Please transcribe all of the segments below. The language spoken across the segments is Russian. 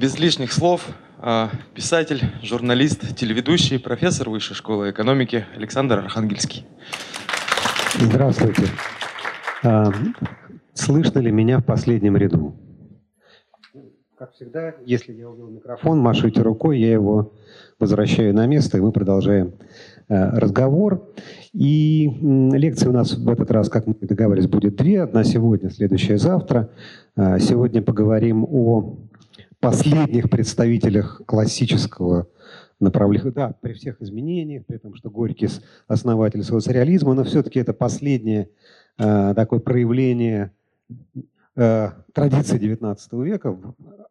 без лишних слов, а, писатель, журналист, телеведущий, профессор Высшей школы экономики Александр Архангельский. Здравствуйте. А, слышно ли меня в последнем ряду? Как всегда, если я увел микрофон, машите рукой, я его возвращаю на место, и мы продолжаем а, разговор. И лекции у нас в этот раз, как мы договаривались, будет две. Одна сегодня, следующая завтра. Сегодня поговорим о последних представителях классического направления. Да, при всех изменениях, при том, что Горький основатель социализма, но все-таки это последнее э, такое проявление э, традиций XIX века,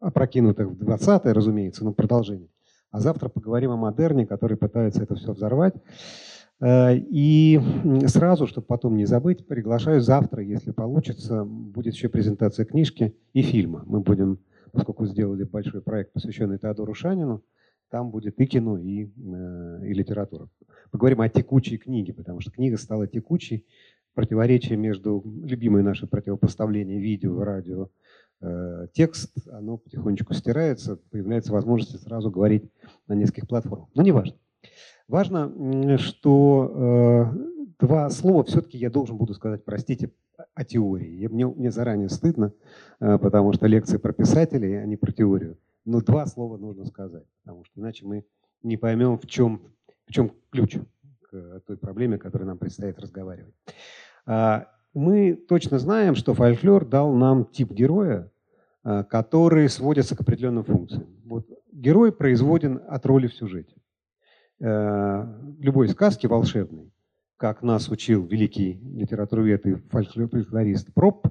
опрокинутых в 20-е, разумеется, но продолжение. А завтра поговорим о модерне, который пытается это все взорвать. Э, и сразу, чтобы потом не забыть, приглашаю завтра, если получится, будет еще презентация книжки и фильма. Мы будем поскольку сделали большой проект, посвященный Теодору Шанину, там будет и кино, и, э, и литература. Поговорим о текучей книге, потому что книга стала текучей. Противоречие между любимой наше противопоставление видео, радио, э, текст, оно потихонечку стирается, появляется возможность сразу говорить на нескольких платформах. Но не важно. Важно, что э, два слова все-таки я должен буду сказать, простите, о теории. Мне, мне заранее стыдно, э, потому что лекции про писателей, а не про теорию. Но два слова нужно сказать, потому что иначе мы не поймем, в чем, в чем ключ к той проблеме, о которой нам предстоит разговаривать. А, мы точно знаем, что фольклор дал нам тип героя, э, который сводится к определенным функциям. Вот герой производен от роли в сюжете. Э, любой сказки волшебной как нас учил великий литературовед и фольклорист Проб,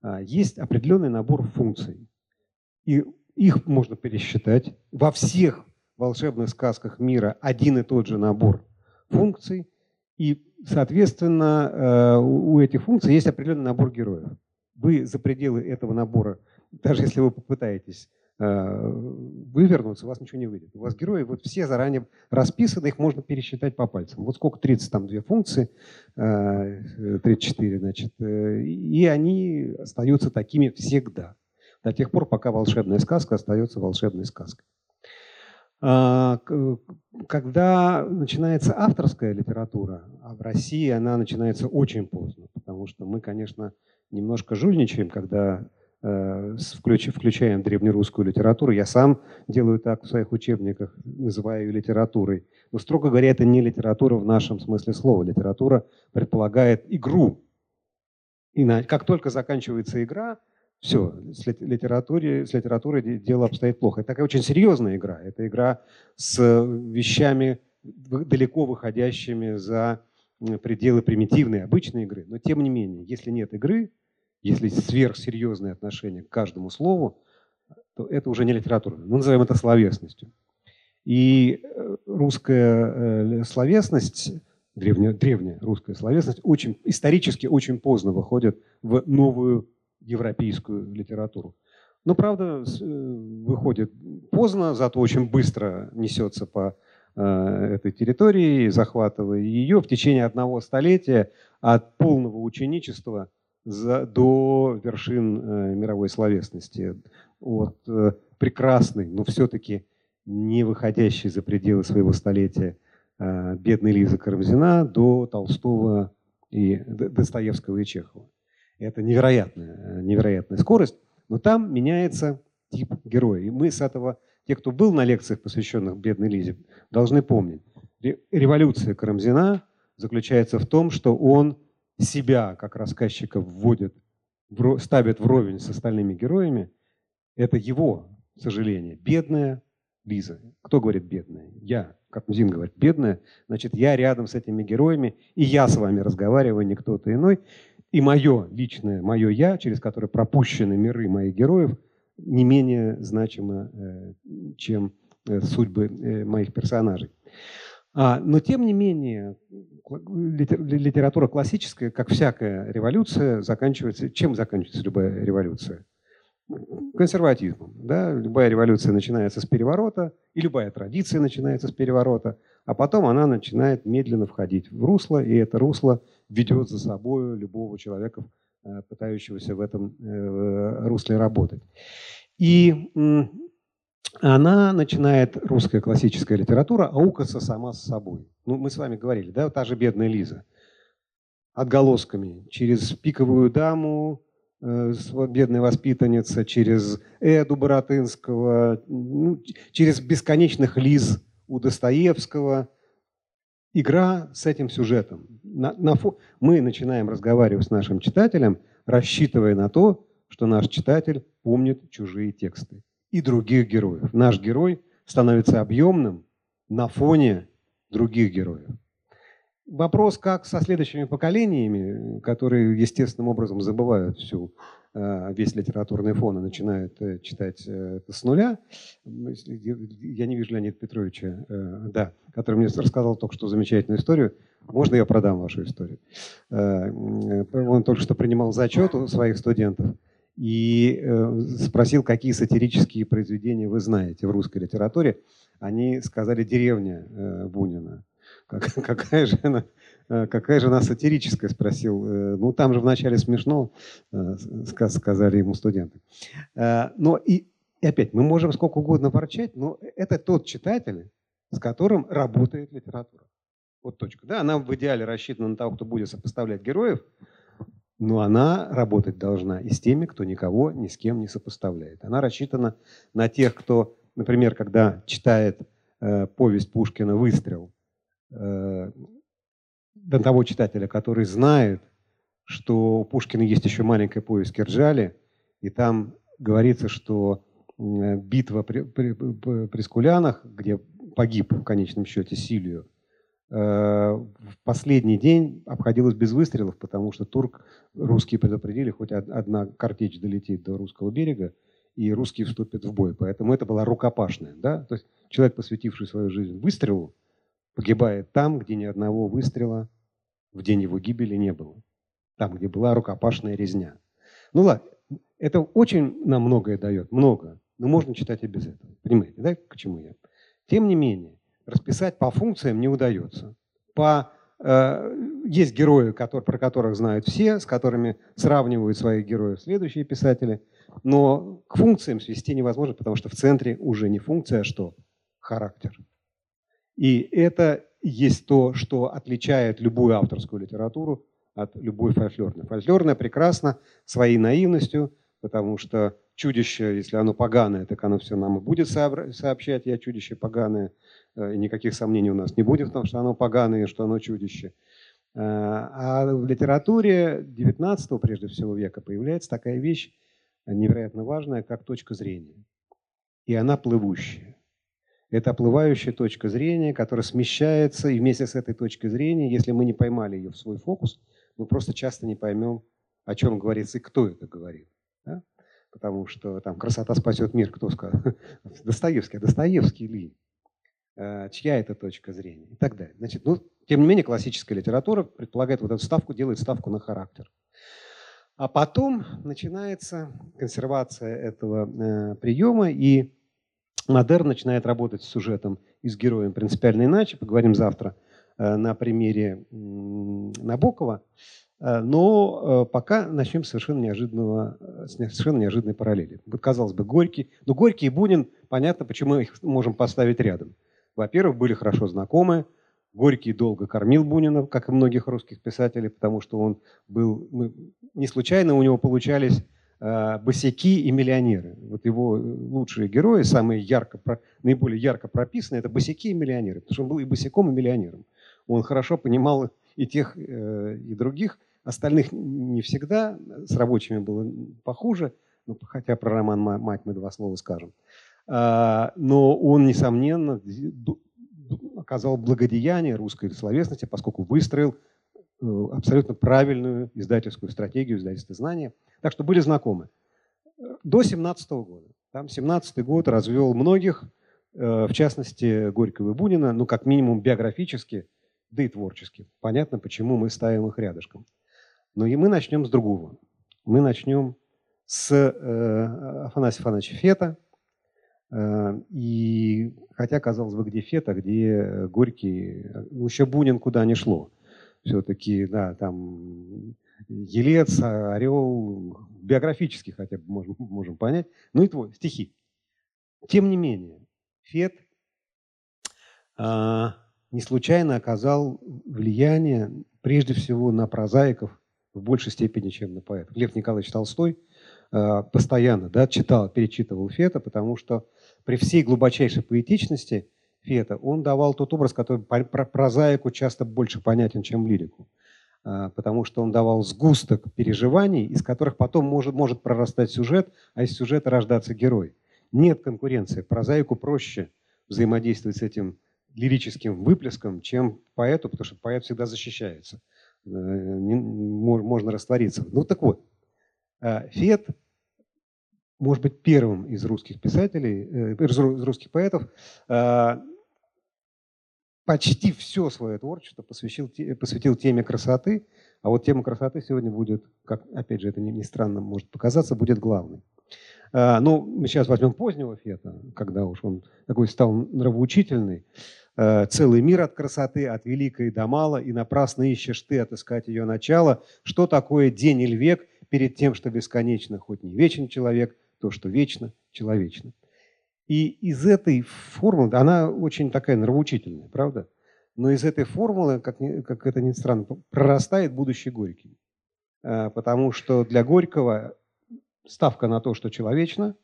а, есть определенный набор функций. И их можно пересчитать. Во всех волшебных сказках мира один и тот же набор функций. И, соответственно, э, у этих функций есть определенный набор героев. Вы за пределы этого набора, даже если вы попытаетесь вывернуться, у вас ничего не выйдет. У вас герои вот все заранее расписаны, их можно пересчитать по пальцам. Вот сколько, 32 функции, 34, э, значит, э, и они остаются такими всегда. До тех пор, пока волшебная сказка остается волшебной сказкой. А, когда начинается авторская литература, а в России она начинается очень поздно, потому что мы, конечно, немножко жульничаем, когда Э, включаем древнерусскую литературу. Я сам делаю так в своих учебниках, называю ее литературой. Но, строго говоря, это не литература в нашем смысле слова. Литература предполагает игру. И на, как только заканчивается игра, все, с, литературой, с литературой дело обстоит плохо. Это такая очень серьезная игра. Это игра с вещами, далеко выходящими за пределы примитивной, обычной игры. Но тем не менее, если нет игры, если сверхсерьезное отношение к каждому слову, то это уже не литература. Мы называем это словесностью. И э, русская э, словесность, древняя, древняя русская словесность, очень, исторически очень поздно выходит в новую европейскую литературу. Но, правда, э, выходит поздно, зато очень быстро несется по этой территории, захватывая ее в течение одного столетия от полного ученичества – за, до вершин э, мировой словесности. От э, прекрасной, но все-таки не выходящей за пределы своего столетия э, бедной Лизы Карамзина до Толстого и Достоевского и Чехова. Это невероятная, э, невероятная скорость, но там меняется тип героя. И мы с этого, те, кто был на лекциях, посвященных бедной Лизе, должны помнить. Революция Карамзина заключается в том, что он себя как рассказчика вводит, ставит вровень с остальными героями, это его сожаление. Бедная Лиза. Кто говорит бедная? Я. Как Музин говорит, бедная. Значит, я рядом с этими героями, и я с вами разговариваю, не кто-то иной. И мое личное, мое я, через которое пропущены миры моих героев, не менее значимо, э, чем э, судьбы э, моих персонажей. А, но тем не менее, литература классическая, как всякая революция, заканчивается... Чем заканчивается любая революция? Консерватизмом. Да? Любая революция начинается с переворота, и любая традиция начинается с переворота, а потом она начинает медленно входить в русло, и это русло ведет за собой любого человека, э, пытающегося в этом э, русле работать. И она начинает, русская классическая литература, аукаться сама с собой. Ну, мы с вами говорили, да, та же бедная Лиза. Отголосками. Через пиковую даму, э, бедная воспитанница, через Эду Боротынского, ну, через бесконечных Лиз у Достоевского. Игра с этим сюжетом. На, на фо... Мы начинаем разговаривать с нашим читателем, рассчитывая на то, что наш читатель помнит чужие тексты и других героев. Наш герой становится объемным на фоне других героев. Вопрос, как со следующими поколениями, которые естественным образом забывают всю, э, весь литературный фон и начинают э, читать э, с нуля. Я не вижу Леонида Петровича, да, который мне рассказал только что замечательную историю. Можно я продам вашу историю? Он только что принимал зачет у своих студентов и э, спросил, какие сатирические произведения вы знаете в русской литературе. Они сказали «Деревня» э, Бунина. Как, какая, же она, э, какая же она сатирическая, спросил. Ну, там же вначале смешно, сказали ему студенты. Но и, и опять, мы можем сколько угодно ворчать, но это тот читатель, с которым работает литература. Вот точка. Да, она в идеале рассчитана на того, кто будет сопоставлять героев, но она работать должна и с теми, кто никого ни с кем не сопоставляет. Она рассчитана на тех, кто, например, когда читает э, повесть Пушкина «Выстрел», э, до того читателя, который знает, что у Пушкина есть еще маленькая повесть «Кирджали», и там говорится, что битва при, при, при Скулянах, где погиб в конечном счете Силию, в последний день обходилось без выстрелов, потому что турк, русские предупредили, хоть одна картечь долетит до русского берега, и русские вступят в бой. Поэтому это была рукопашная. Да? То есть человек, посвятивший свою жизнь выстрелу, погибает там, где ни одного выстрела в день его гибели не было. Там, где была рукопашная резня. Ну ладно, это очень нам многое дает, много. Но можно читать и без этого. Понимаете, да, к чему я? Тем не менее, расписать по функциям не удается. По, э, есть герои, которые, про которых знают все, с которыми сравнивают своих героев следующие писатели, но к функциям свести невозможно, потому что в центре уже не функция, а что? Характер. И это есть то, что отличает любую авторскую литературу от любой фольклорной. Фольклорная прекрасна своей наивностью, потому что чудище, если оно поганое, так оно все нам и будет сообщать, я чудище поганое. Э, и никаких сомнений у нас не будет в том, что оно поганое, что оно чудище. Э, а в литературе 19 прежде всего века появляется такая вещь невероятно важная, как точка зрения. И она плывущая. Это оплывающая точка зрения, которая смещается, и вместе с этой точкой зрения, если мы не поймали ее в свой фокус, мы просто часто не поймем, о чем говорится и кто это говорит. Да? Потому что там красота спасет мир, кто сказал? Достоевский, а Достоевский ли? Э, чья это точка зрения и так далее. Значит, ну, тем не менее, классическая литература предполагает вот эту ставку, делает ставку на характер. А потом начинается консервация этого э, приема, и модерн начинает работать с сюжетом и с героем принципиально иначе. Поговорим завтра э, на примере э, Набокова. Э, но э, пока начнем с совершенно, неожиданного, э, с совершенно неожиданной параллели. Казалось бы, Горький. Но Горький и Бунин, понятно, почему их можем поставить рядом. Во-первых, были хорошо знакомы. Горький долго кормил Бунина, как и многих русских писателей, потому что он был... Мы, не случайно у него получались босяки и миллионеры. Вот его лучшие герои, самые ярко, наиболее ярко прописаны, это босяки и миллионеры, потому что он был и босиком, и миллионером. Он хорошо понимал и тех, и других. Остальных не всегда. С рабочими было похуже. Ну, хотя про роман «Мать» мы два слова скажем. А, но он, несомненно, оказал благодеяние русской словесности, поскольку выстроил э, абсолютно правильную издательскую стратегию издательства знания. Так что были знакомы. До 17 года. Там 17 год развел многих, э, в частности, Горького и Бунина, ну, как минимум биографически, да и творчески. Понятно, почему мы ставим их рядышком. Но и мы начнем с другого. Мы начнем с э, Афанасия Афанасьевича Фета – Э, и хотя, казалось бы, где Фета, где Горький, ну, еще Бунин куда не шло. Все-таки, да, там Елец, Орел, биографически хотя бы можем, можем понять. Ну и твой, стихи. Тем не менее, Фет а, не случайно оказал влияние прежде всего на прозаиков в большей степени, чем на поэтов. Лев Николаевич Толстой а, постоянно да, читал, перечитывал Фета, потому что при всей глубочайшей поэтичности Фета он давал тот образ, который прозаику часто больше понятен, чем лирику. А, потому что он давал сгусток переживаний, из которых потом может, может прорастать сюжет, а из сюжета рождаться герой. Нет конкуренции. Прозаику проще взаимодействовать с этим лирическим выплеском, чем поэту, потому что поэт всегда защищается. Э, можно раствориться. Ну так вот, а, Фет, может быть, первым из русских писателей, э, из русских поэтов, почти все свое творчество посвятил, посвятил теме красоты, а вот тема красоты сегодня будет, как, опять же, это не, не странно может показаться, будет главной. А, ну, мы сейчас возьмем позднего Фета, когда уж он такой стал нравоучительный. А, целый мир от красоты, от великой до мала, и напрасно ищешь ты отыскать ее начало. Что такое день или век перед тем, что бесконечно, хоть не вечен человек, то, что вечно, человечно. И из этой формулы, она очень такая нравоучительная, правда? Но из этой формулы, как, как это ни странно, прорастает будущий Горький. А, потому что для Горького ставка на то, что человечно,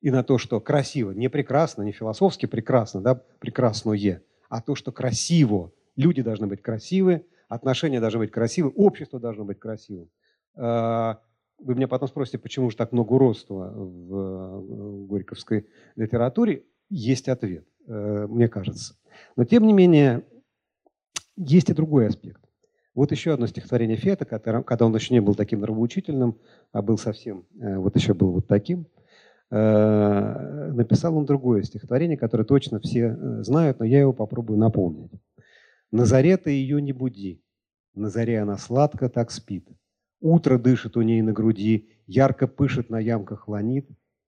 и на то, что красиво, не прекрасно, не философски прекрасно, да, прекрасное, а то, что красиво. Люди должны быть красивы, отношения должны быть красивы, общество должно быть красивым. А, вы меня потом спросите, почему же так много уродства в горьковской литературе. Есть ответ, э, мне кажется. Но тем не менее, есть и другой аспект. Вот еще одно стихотворение Фета, когда он еще не был таким нравоучительным, а был совсем, э, вот еще был вот таким, э, написал он другое стихотворение, которое точно все знают, но я его попробую напомнить. «На заре ты ее не буди, на заре она сладко так спит, Утро дышит у ней на груди, ярко пышет на ямках ланит,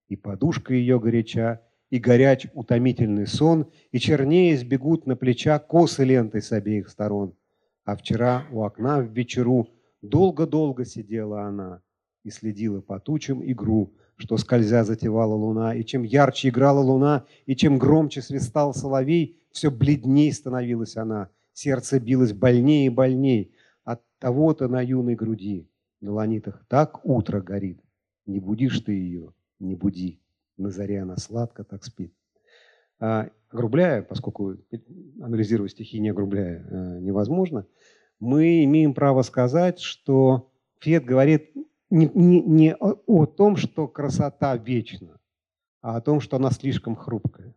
и подушка ее горяча, и горяч утомительный сон, и чернее сбегут на плеча косы лентой с обеих сторон. А вчера у окна в вечеру долго-долго сидела она и следила по тучам игру, что скользя затевала луна, и чем ярче играла луна, и чем громче свистал соловей, все бледней становилась она, сердце билось больнее и больней от того-то на юной груди на ланитах так утро горит. Не будишь ты ее, не буди. На заре она сладко так спит. Огрубляя, поскольку анализировать стихи не огрубляя а, невозможно, мы имеем право сказать, что Фет говорит не, не, не о, том, что красота вечна, а о том, что она слишком хрупкая.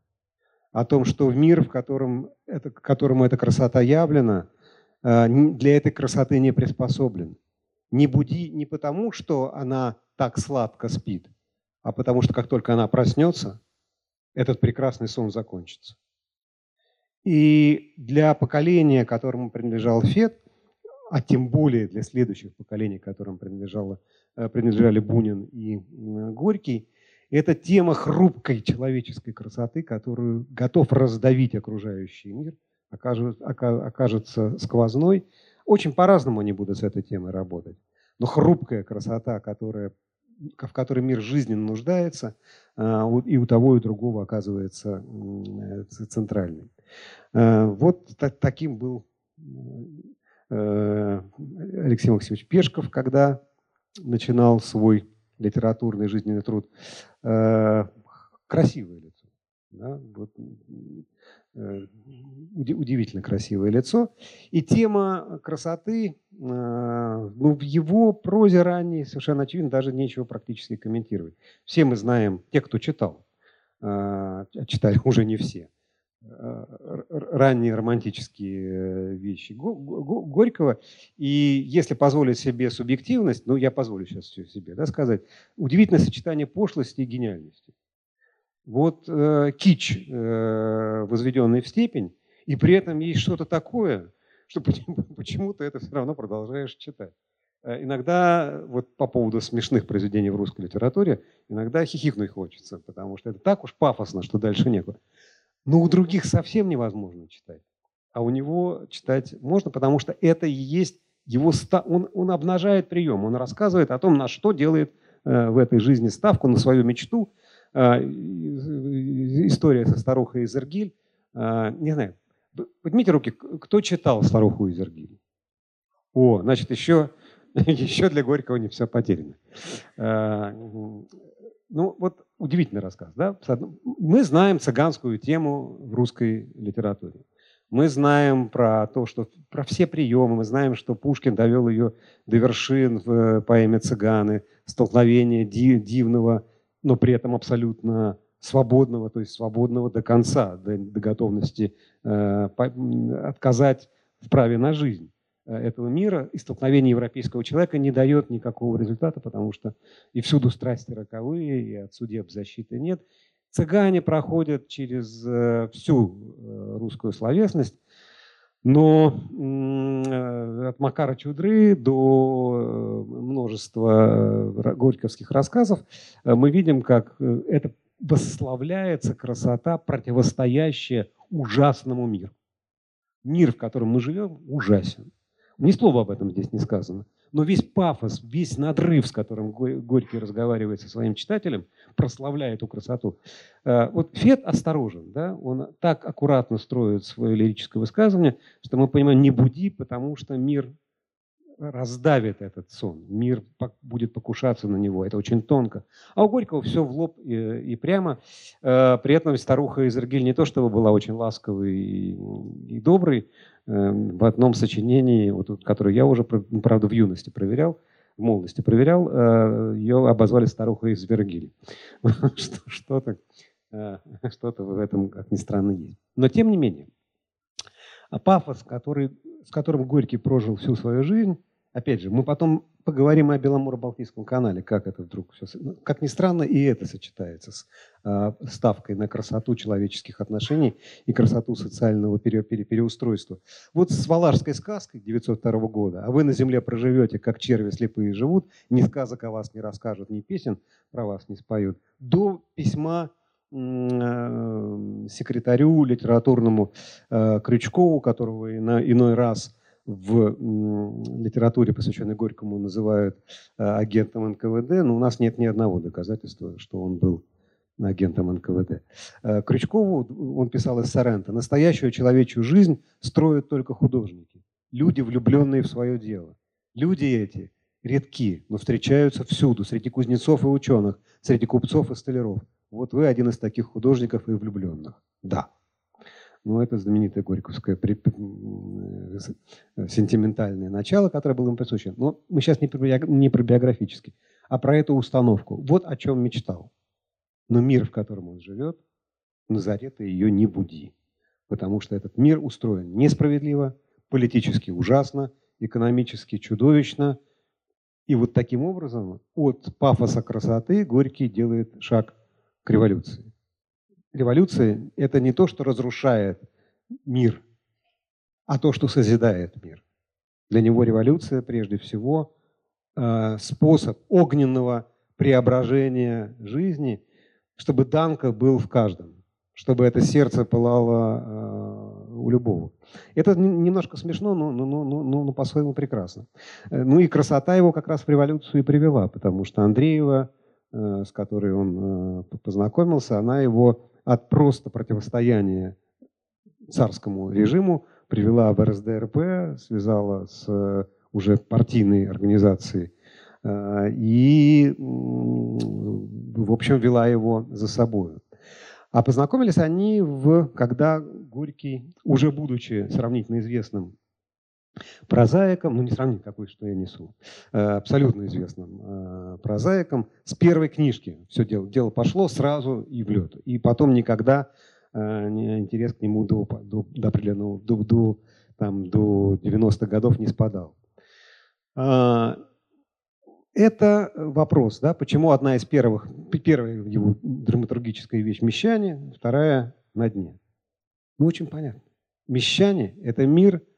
О том, что в мир, в котором это, которому эта красота явлена, а, для этой красоты не приспособлен. Не буди не потому, что она так сладко спит, а потому что как только она проснется, этот прекрасный сон закончится. И для поколения, которому принадлежал Фет, а тем более для следующих поколений, которым принадлежало, э, принадлежали Бунин и Горький, это тема хрупкой человеческой красоты, которую готов раздавить окружающий мир, окажется сквозной очень по-разному они будут с этой темой работать. Но хрупкая красота, которая, в которой мир жизненно нуждается, а, и у того, и у другого оказывается центральной. А, вот таким был э, Алексей Максимович Пешков, когда начинал свой литературный жизненный труд. А, красивое лицо. Да? Вот Э, удивительно красивое лицо. И тема красоты, э, ну, в его прозе ранней совершенно очевидно, даже нечего практически комментировать. Все мы знаем, те, кто читал, э, читали уже не все, ранние романтические вещи Горького. И если позволить себе субъективность, ну, я позволю сейчас себе да, сказать, удивительное сочетание пошлости и гениальности. Вот э, кич, э, возведенный в степень, и при этом есть что-то такое, что почему-то это все равно продолжаешь читать. Э, иногда, вот по поводу смешных произведений в русской литературе, иногда хихикнуть хочется, потому что это так уж пафосно, что дальше некуда. Но у других совсем невозможно читать. А у него читать можно, потому что это и есть его... Он, он обнажает прием, он рассказывает о том, на что делает э, в этой жизни ставку, на свою мечту, история со старухой из Иргиль. Не знаю, поднимите руки, кто читал старуху из Иргиль? О, значит, еще, еще для Горького не все потеряно. Ну, вот удивительный рассказ, да? Мы знаем цыганскую тему в русской литературе. Мы знаем про то, что про все приемы, мы знаем, что Пушкин довел ее до вершин в э, поэме «Цыганы», столкновение дивного, но при этом абсолютно свободного, то есть свободного до конца, до, до готовности э, отказать в праве на жизнь э, этого мира, и столкновение европейского человека не дает никакого результата, потому что и всюду страсти роковые, и от судеб защиты нет. Цыгане проходят через э, всю э, русскую словесность, но от Макара Чудры до множества горьковских рассказов мы видим, как это восславляется красота, противостоящая ужасному миру. Мир, в котором мы живем, ужасен. Ни слова об этом здесь не сказано но весь пафос, весь надрыв, с которым Горький разговаривает со своим читателем, прославляет эту красоту. Э, вот Фет осторожен, да? он так аккуратно строит свое лирическое высказывание, что мы понимаем, не буди, потому что мир раздавит этот сон, мир будет покушаться на него, это очень тонко. А у Горького все в лоб и, и прямо. Э, при этом старуха из Иргиль не то чтобы была очень ласковой и, и доброй, Эм, в одном сочинении, вот, которое я уже, правда, в юности проверял, в молодости проверял, э, ее обозвали старухой из Вергиль. Что-то э, что-то в этом, как ни странно, есть. Но тем не менее, пафос, который, с которым Горький прожил всю свою жизнь, опять же, мы потом поговорим о Беломоро-Балтийском канале, как это вдруг все... Ну, как ни странно, и это сочетается с э, ставкой на красоту человеческих отношений и красоту социального пере, пере, переустройства. Вот с Валашской сказкой 902 года, а вы на земле проживете, как черви слепые живут, ни сказок о вас не расскажут, ни песен про вас не споют, до письма э, секретарю литературному э, Крючкову, которого иной раз в литературе, посвященной Горькому, называют э, агентом НКВД, но у нас нет ни одного доказательства, что он был агентом НКВД. Э, Крючкову, он писал из Сорента, настоящую человечью жизнь строят только художники, люди, влюбленные в свое дело. Люди эти редки, но встречаются всюду, среди кузнецов и ученых, среди купцов и столяров. Вот вы один из таких художников и влюбленных. Да. Ну, это знаменитое горьковское э, сентиментальное начало, которое было им присуще. Но мы сейчас не про, не про биографический, а про эту установку. Вот о чем мечтал. Но мир, в котором он живет, Назарета ее не буди. Потому что этот мир устроен несправедливо, политически ужасно, экономически чудовищно. И вот таким образом от пафоса красоты Горький делает шаг к революции. Революция – это не то, что разрушает мир, а то, что созидает мир. Для него революция прежде всего э, способ огненного преображения жизни, чтобы Данка был в каждом, чтобы это сердце пылало э, у любого. Это немножко смешно, но, но, но, но, но по-своему прекрасно. Э, ну и красота его как раз в революцию и привела, потому что Андреева, с которой он познакомился, она его от просто противостояния царскому режиму привела в РСДРП, связала с э, уже партийной организацией э, и, в общем, вела его за собой. А познакомились они, в, когда Горький, уже будучи сравнительно известным прозаиком, ну не сравнить какой, что я несу, э, абсолютно известным э, прозаиком, с первой книжки все дело, дело пошло сразу и в лед. И потом никогда э, интерес к нему до, до, до определенного, до, до, там, до 90-х годов не спадал. А, это вопрос, да, почему одна из первых, первая его драматургическая вещь «Мещане», вторая «На дне». Ну, очень понятно. Мещане – это мир –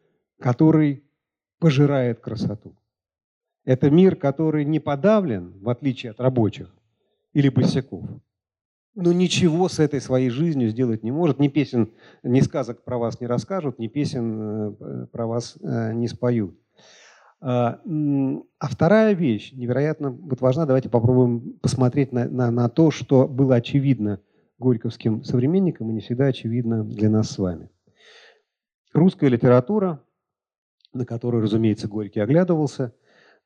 который пожирает красоту. Это мир, который не подавлен, в отличие от рабочих или босяков. Но ничего с этой своей жизнью сделать не может. Ни песен, ни сказок про вас не расскажут, ни песен э, про вас э, не споют. А, а вторая вещь, невероятно вот важна, давайте попробуем посмотреть на, на, на то, что было очевидно горьковским современникам и не всегда очевидно для нас с вами. Русская литература, на которую, разумеется, Горький оглядывался,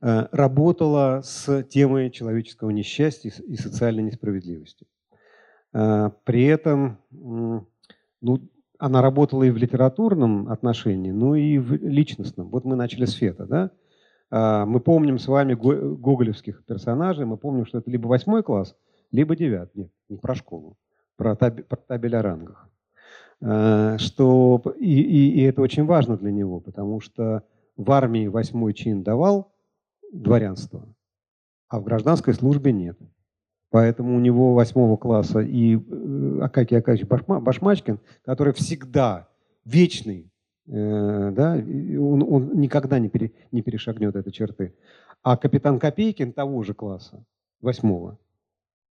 э, работала с темой человеческого несчастья и социальной несправедливости. Э, при этом ну, она работала и в литературном отношении, но и в личностном. Вот мы начали с Фета, да? А, мы помним с вами гоголевских персонажей, мы помним, что это либо восьмой класс, либо девятый. Нет, не про школу, про, таб, про табель о рангах. А, что, и, и, и это очень важно для него, потому что в армии восьмой чин давал дворянство, а в гражданской службе нет. Поэтому у него восьмого класса и э, Акакий Акакич Башмачкин, который всегда вечный, э, да, он, он никогда не, пере, не перешагнет этой черты. А капитан Копейкин того же класса, восьмого,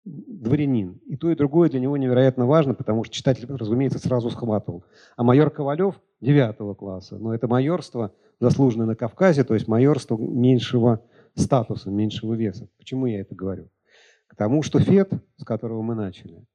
дворянин. И то, и другое для него невероятно важно, потому что читатель, разумеется, сразу схватывал. А майор Ковалев девятого класса. Но это майорство, заслуженное на Кавказе, то есть майорство меньшего статуса, меньшего веса. Почему я это говорю? к тому, что Фет, с которого мы начали,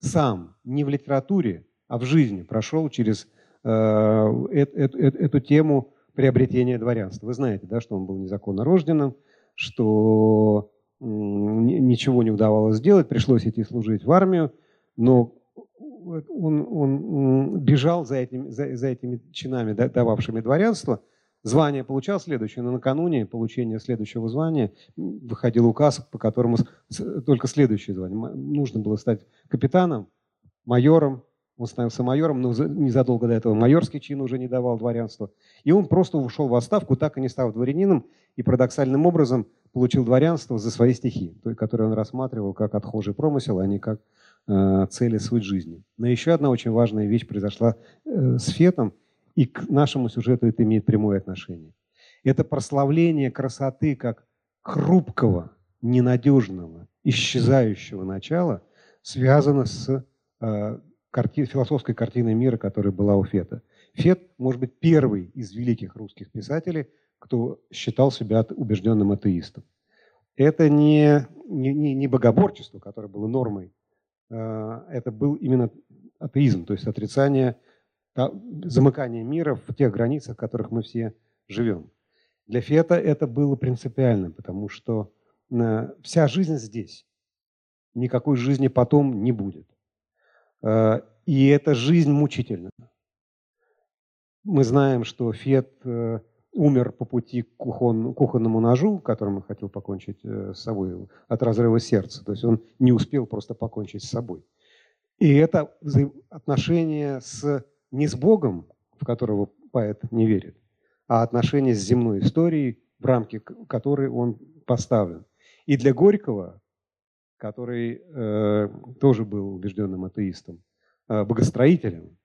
сам не в литературе, а в жизни прошел через э, э, э, эту тему приобретения дворянства. Вы знаете, да, что он был незаконно рожденным, что ничего не удавалось сделать, пришлось идти служить в армию, но он, он бежал за этими, за, за этими чинами, дававшими дворянство – Звание получал следующее, но накануне получения следующего звания выходил указ, по которому только следующее звание. Нужно было стать капитаном, майором, он становился майором, но незадолго до этого майорский чин уже не давал дворянства. И он просто ушел в отставку, так и не став дворянином, и парадоксальным образом получил дворянство за свои стихи, которые он рассматривал как отхожий промысел, а не как э, цели суть жизни. Но еще одна очень важная вещь произошла э, с Фетом – и к нашему сюжету это имеет прямое отношение. Это прославление красоты как хрупкого, ненадежного, исчезающего начала связано с э, карти, философской картиной мира, которая была у Фета. Фет, может быть, первый из великих русских писателей, кто считал себя убежденным атеистом. Это не, не, не богоборчество, которое было нормой, э, это был именно атеизм, то есть отрицание замыкание мира в тех границах, в которых мы все живем. Для Фета это было принципиально, потому что э, вся жизнь здесь. Никакой жизни потом не будет. Э, и эта жизнь мучительна. Мы знаем, что Фет э, умер по пути к кухонному ножу, которым он хотел покончить с собой, от разрыва сердца. То есть он не успел просто покончить с собой. И это отношение с не с Богом, в которого поэт не верит, а отношения с земной историей, в рамки которой он поставлен. И для Горького, который э, тоже был убежденным атеистом, э, богостроителем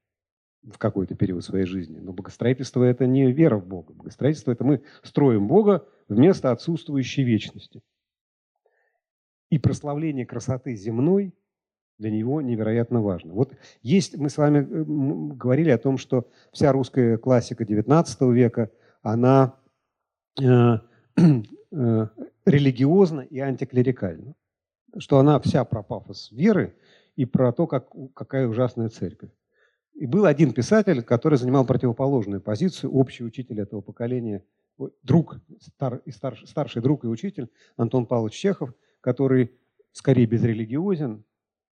в какой-то период своей жизни. Но богостроительство – это не вера в Бога. Богостроительство – это мы строим Бога вместо отсутствующей вечности. И прославление красоты земной для него невероятно важно. Вот есть, мы с вами э, говорили о том, что вся русская классика XIX века, она э, э, религиозна и антиклерикальна. Что она вся про пафос веры и про то, как, какая ужасная церковь. И был один писатель, который занимал противоположную позицию, общий учитель этого поколения, друг, стар, и старший, старший друг и учитель Антон Павлович Чехов, который скорее безрелигиозен,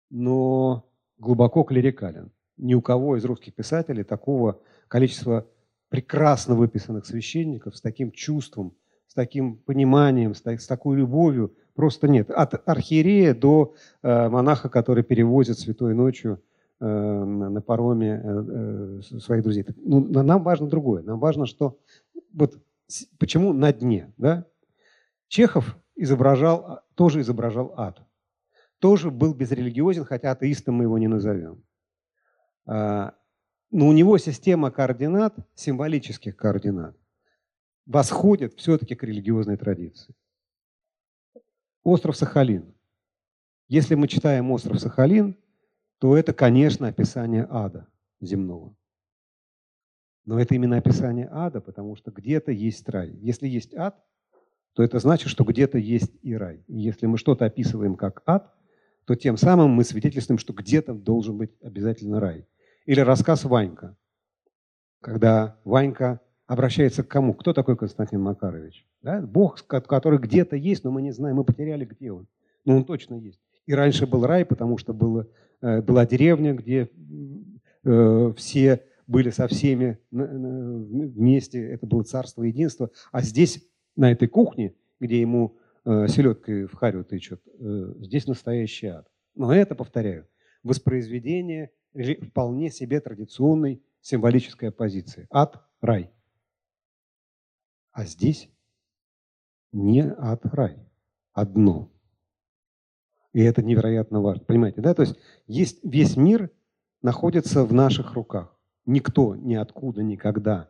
но глубоко клерикален. Ни у кого из русских писателей такого количества прекрасно выписанных священников с таким чувством, с таким пониманием, с, с такой любовью просто нет. От архиерея до э, монаха, который перевозит святой ночью э, на, пароме э, э, своих друзей. Ну, нам важно другое. Нам важно, что вот почему на дне, да? Чехов изображал, тоже изображал ад тоже был безрелигиозен, хотя атеистом мы его не назовем. А, но у него система координат, символических координат, восходит все-таки к религиозной традиции. Остров Сахалин. Если мы читаем остров Сахалин, то это, конечно, описание ада земного. Но это именно описание ада, потому что где-то есть рай. Если есть ад, то это значит, что где-то есть и рай. И если мы что-то описываем как ад, то тем самым мы свидетельствуем, что где-то должен быть обязательно рай. Или рассказ Ванька, когда Ванька обращается к кому? Кто такой Константин Макарович? Да? Бог, который где-то есть, но мы не знаем, мы потеряли, где он. Но он точно есть. И раньше был рай, потому что было, э, была деревня, где э, все были со всеми вместе, это было царство единства. А здесь, на этой кухне, где ему э, селедкой в харю тычут, э, здесь настоящий ад. Но это, повторяю, воспроизведение вполне себе традиционной символической оппозиции. Ад – рай. А здесь не ад – рай. Одно. И это невероятно важно. Понимаете, да? То есть, есть весь мир находится в наших руках никто ниоткуда никогда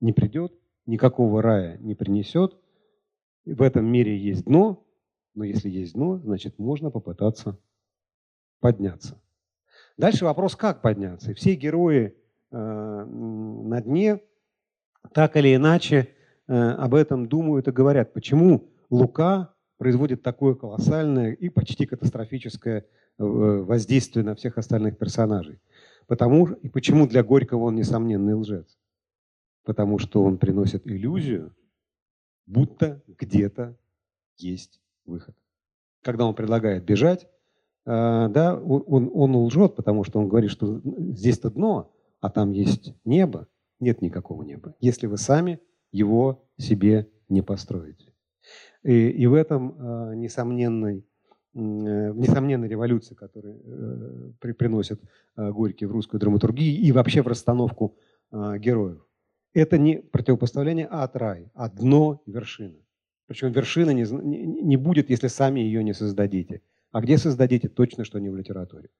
не придет, никакого рая не принесет. В этом мире есть дно, но если есть дно, значит можно попытаться подняться. Дальше вопрос, как подняться. Все герои э, на дне так или иначе об этом думают и говорят. Почему Лука производит такое колоссальное и почти катастрофическое э, воздействие на всех остальных персонажей? Потому, и почему для Горького он несомненный лжец? Потому что он приносит иллюзию, будто где-то есть выход. Когда он предлагает бежать, э, да, он, он лжет, потому что он говорит, что здесь-то дно, а там есть небо. Нет никакого неба, если вы сами его себе не построите. И, и в этом э, несомненный Э, несомненно, революция, которую э, при, приносит э, Горький в русскую драматургию и вообще в расстановку героев. Это не противопоставление ад рай, а дно вершина. Причем вершина не, не будет, если сами ее не создадите. А где создадите? Точно, что не в литературе.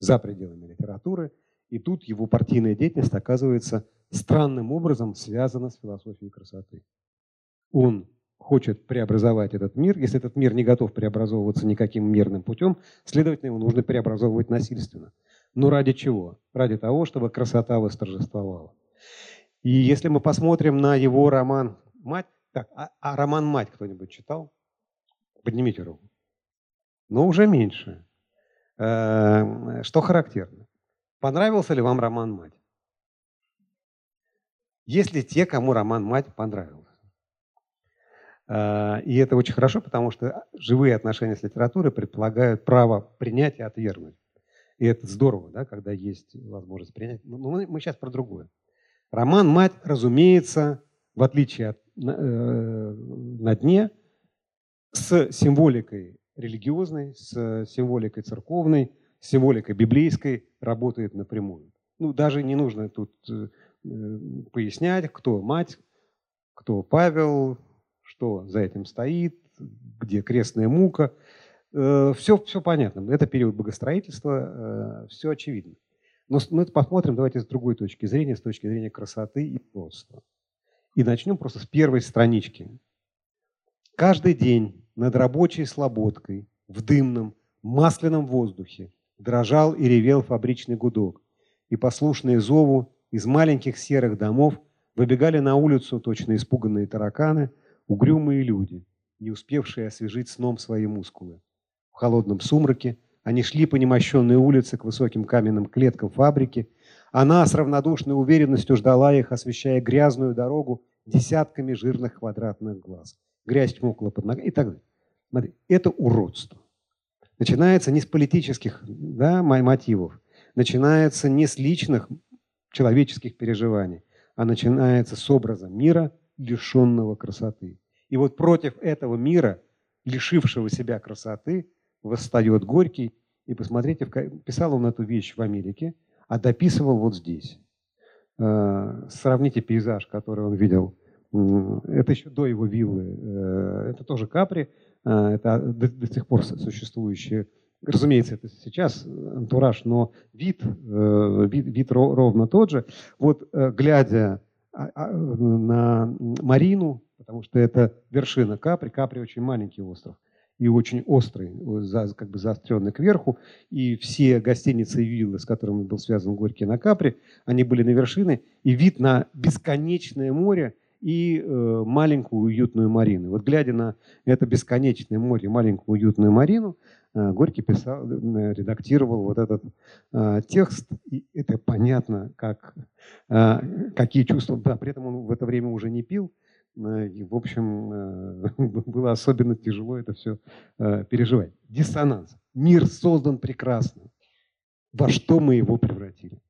За пределами литературы. И тут его партийная деятельность оказывается странным образом связана с философией красоты. Он хочет преобразовать этот мир, если этот мир не готов преобразовываться никаким мирным путем, следовательно, его нужно преобразовывать насильственно. Но ради чего? Ради того, чтобы красота восторжествовала. И если мы посмотрим на его роман «Мать», так, а, а роман «Мать» кто-нибудь читал? Поднимите руку. Но уже меньше. Э, что характерно? Понравился ли вам роман «Мать»? Есть ли те, кому роман «Мать» понравился? А, и это очень хорошо, потому что живые отношения с литературой предполагают право принять и отвергнуть. И это здорово, да, когда есть возможность принять. Но мы, мы сейчас про другое. Роман «Мать», разумеется, в отличие от «На, э, на дне», с символикой религиозной, с символикой церковной, с символикой библейской работает напрямую. Ну, даже не нужно тут э, пояснять, кто мать, кто Павел, что за этим стоит, где крестная мука. Все, э, все понятно. Это период богостроительства, э, все очевидно. Но мы посмотрим, давайте с другой точки зрения, с точки зрения красоты и просто. И начнем просто с первой странички. Каждый день над рабочей слободкой в дымном, масляном воздухе дрожал и ревел фабричный гудок, и послушные зову из маленьких серых домов выбегали на улицу точно испуганные тараканы – Угрюмые люди, не успевшие освежить сном свои мускулы. В холодном сумраке они шли по немощенной улице к высоким каменным клеткам фабрики. Она с равнодушной уверенностью ждала их, освещая грязную дорогу десятками жирных квадратных глаз. Грязь тьмукла под ногами и так далее. Смотри, это уродство. Начинается не с политических да, мотивов, начинается не с личных человеческих переживаний, а начинается с образа мира, лишенного красоты. И вот против этого мира, лишившего себя красоты, восстает Горький. И посмотрите, писал он эту вещь в Америке, а дописывал вот здесь. Э, сравните пейзаж, который он видел. Это еще до его виллы. Э, это тоже Капри. Э, это до, до сих пор существующие Разумеется, это сейчас антураж, но вид, вид, вид ровно тот же. Вот глядя а, а, на Марину, потому что это вершина Капри. Капри очень маленький остров. и очень острый, как бы заостренный кверху. И все гостиницы и виллы, с которыми был связан Горький на Капре, они были на вершине, и вид на бесконечное море и э, маленькую уютную марину. Вот глядя на это бесконечное море, маленькую уютную марину, э, Горький писал, э, редактировал вот этот э, текст, и это понятно, как, э, какие чувства. Да, при этом он в это время уже не пил, Э, и, в общем, э, было особенно тяжело это все э, переживать. Диссонанс. Мир создан прекрасно. Во что мы его превратили?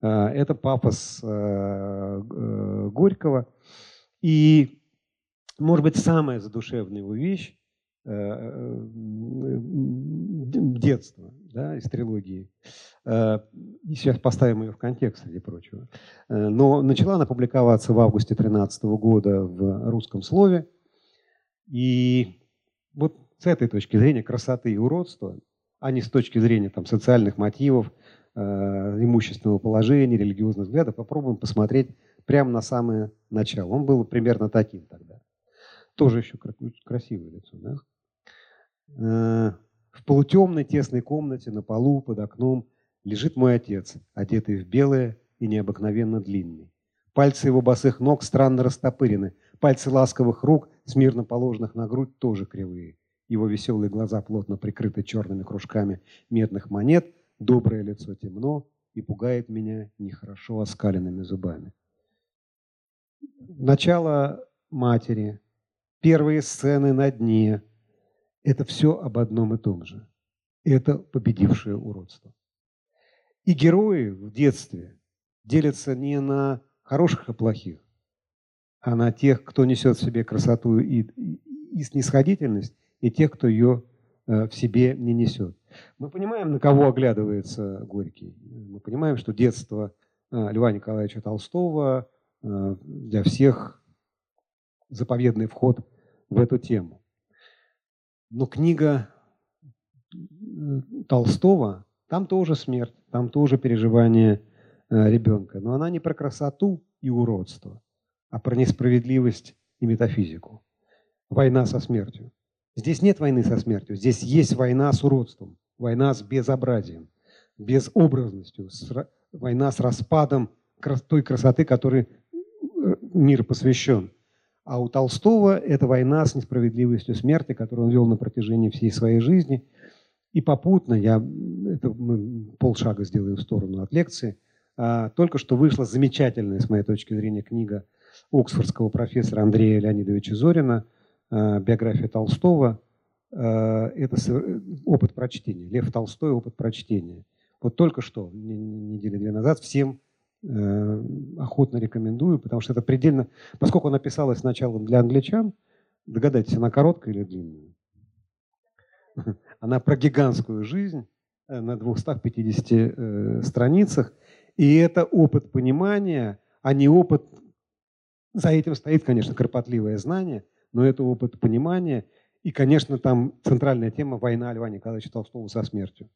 Это пафос Горького. И, может быть, самая задушевная его вещь детства да, из трилогии. Э, и сейчас поставим ее в контекст, среди прочего. Э, но начала она публиковаться в августе 2013 года в русском слове. И вот с этой точки зрения красоты и уродства, а не с точки зрения там, социальных мотивов, э, имущественного положения, религиозных взглядов, попробуем посмотреть прямо на самое начало. Он был примерно таким тогда. Тоже еще красивое лицо. Да? В полутемной тесной комнате на полу под окном лежит мой отец, одетый в белое и необыкновенно длинный. Пальцы его босых ног странно растопырены, пальцы ласковых рук, смирно положенных на грудь, тоже кривые. Его веселые глаза плотно прикрыты черными кружками медных монет, доброе лицо темно и пугает меня нехорошо оскаленными зубами. Начало матери, первые сцены на дне, это все об одном и том же. Это победившее уродство. И герои в детстве делятся не на хороших и плохих, а на тех, кто несет в себе красоту и, и снисходительность, и тех, кто ее в себе не несет. Мы понимаем, на кого оглядывается Горький. Мы понимаем, что детство э, Льва Николаевича Толстого э, для всех заповедный вход в эту тему. Но книга Толстого, там тоже смерть, там тоже переживание э, ребенка. Но она не про красоту и уродство, а про несправедливость и метафизику. Война со смертью. Здесь нет войны со смертью, здесь есть война с уродством, война с безобразием, безобразностью, война с распадом той красоты, которой э, мир посвящен. А у Толстого это война с несправедливостью смерти, которую он вел на протяжении всей своей жизни. И попутно, я это мы полшага сделаю в сторону от лекции, а, только что вышла замечательная, с моей точки зрения, книга оксфордского профессора Андрея Леонидовича Зорина «Биография Толстого». А, это опыт прочтения. Лев Толстой – опыт прочтения. Вот только что, недели две назад, всем Э, охотно рекомендую, потому что это предельно... Поскольку она писалась сначала для англичан, догадайтесь, она короткая или длинная? Она про гигантскую жизнь э, на 250 э, страницах. И это опыт понимания, а не опыт... За этим стоит, конечно, кропотливое знание, но это опыт понимания. И, конечно, там центральная тема «Война Льва Николаевича Толстого со смертью»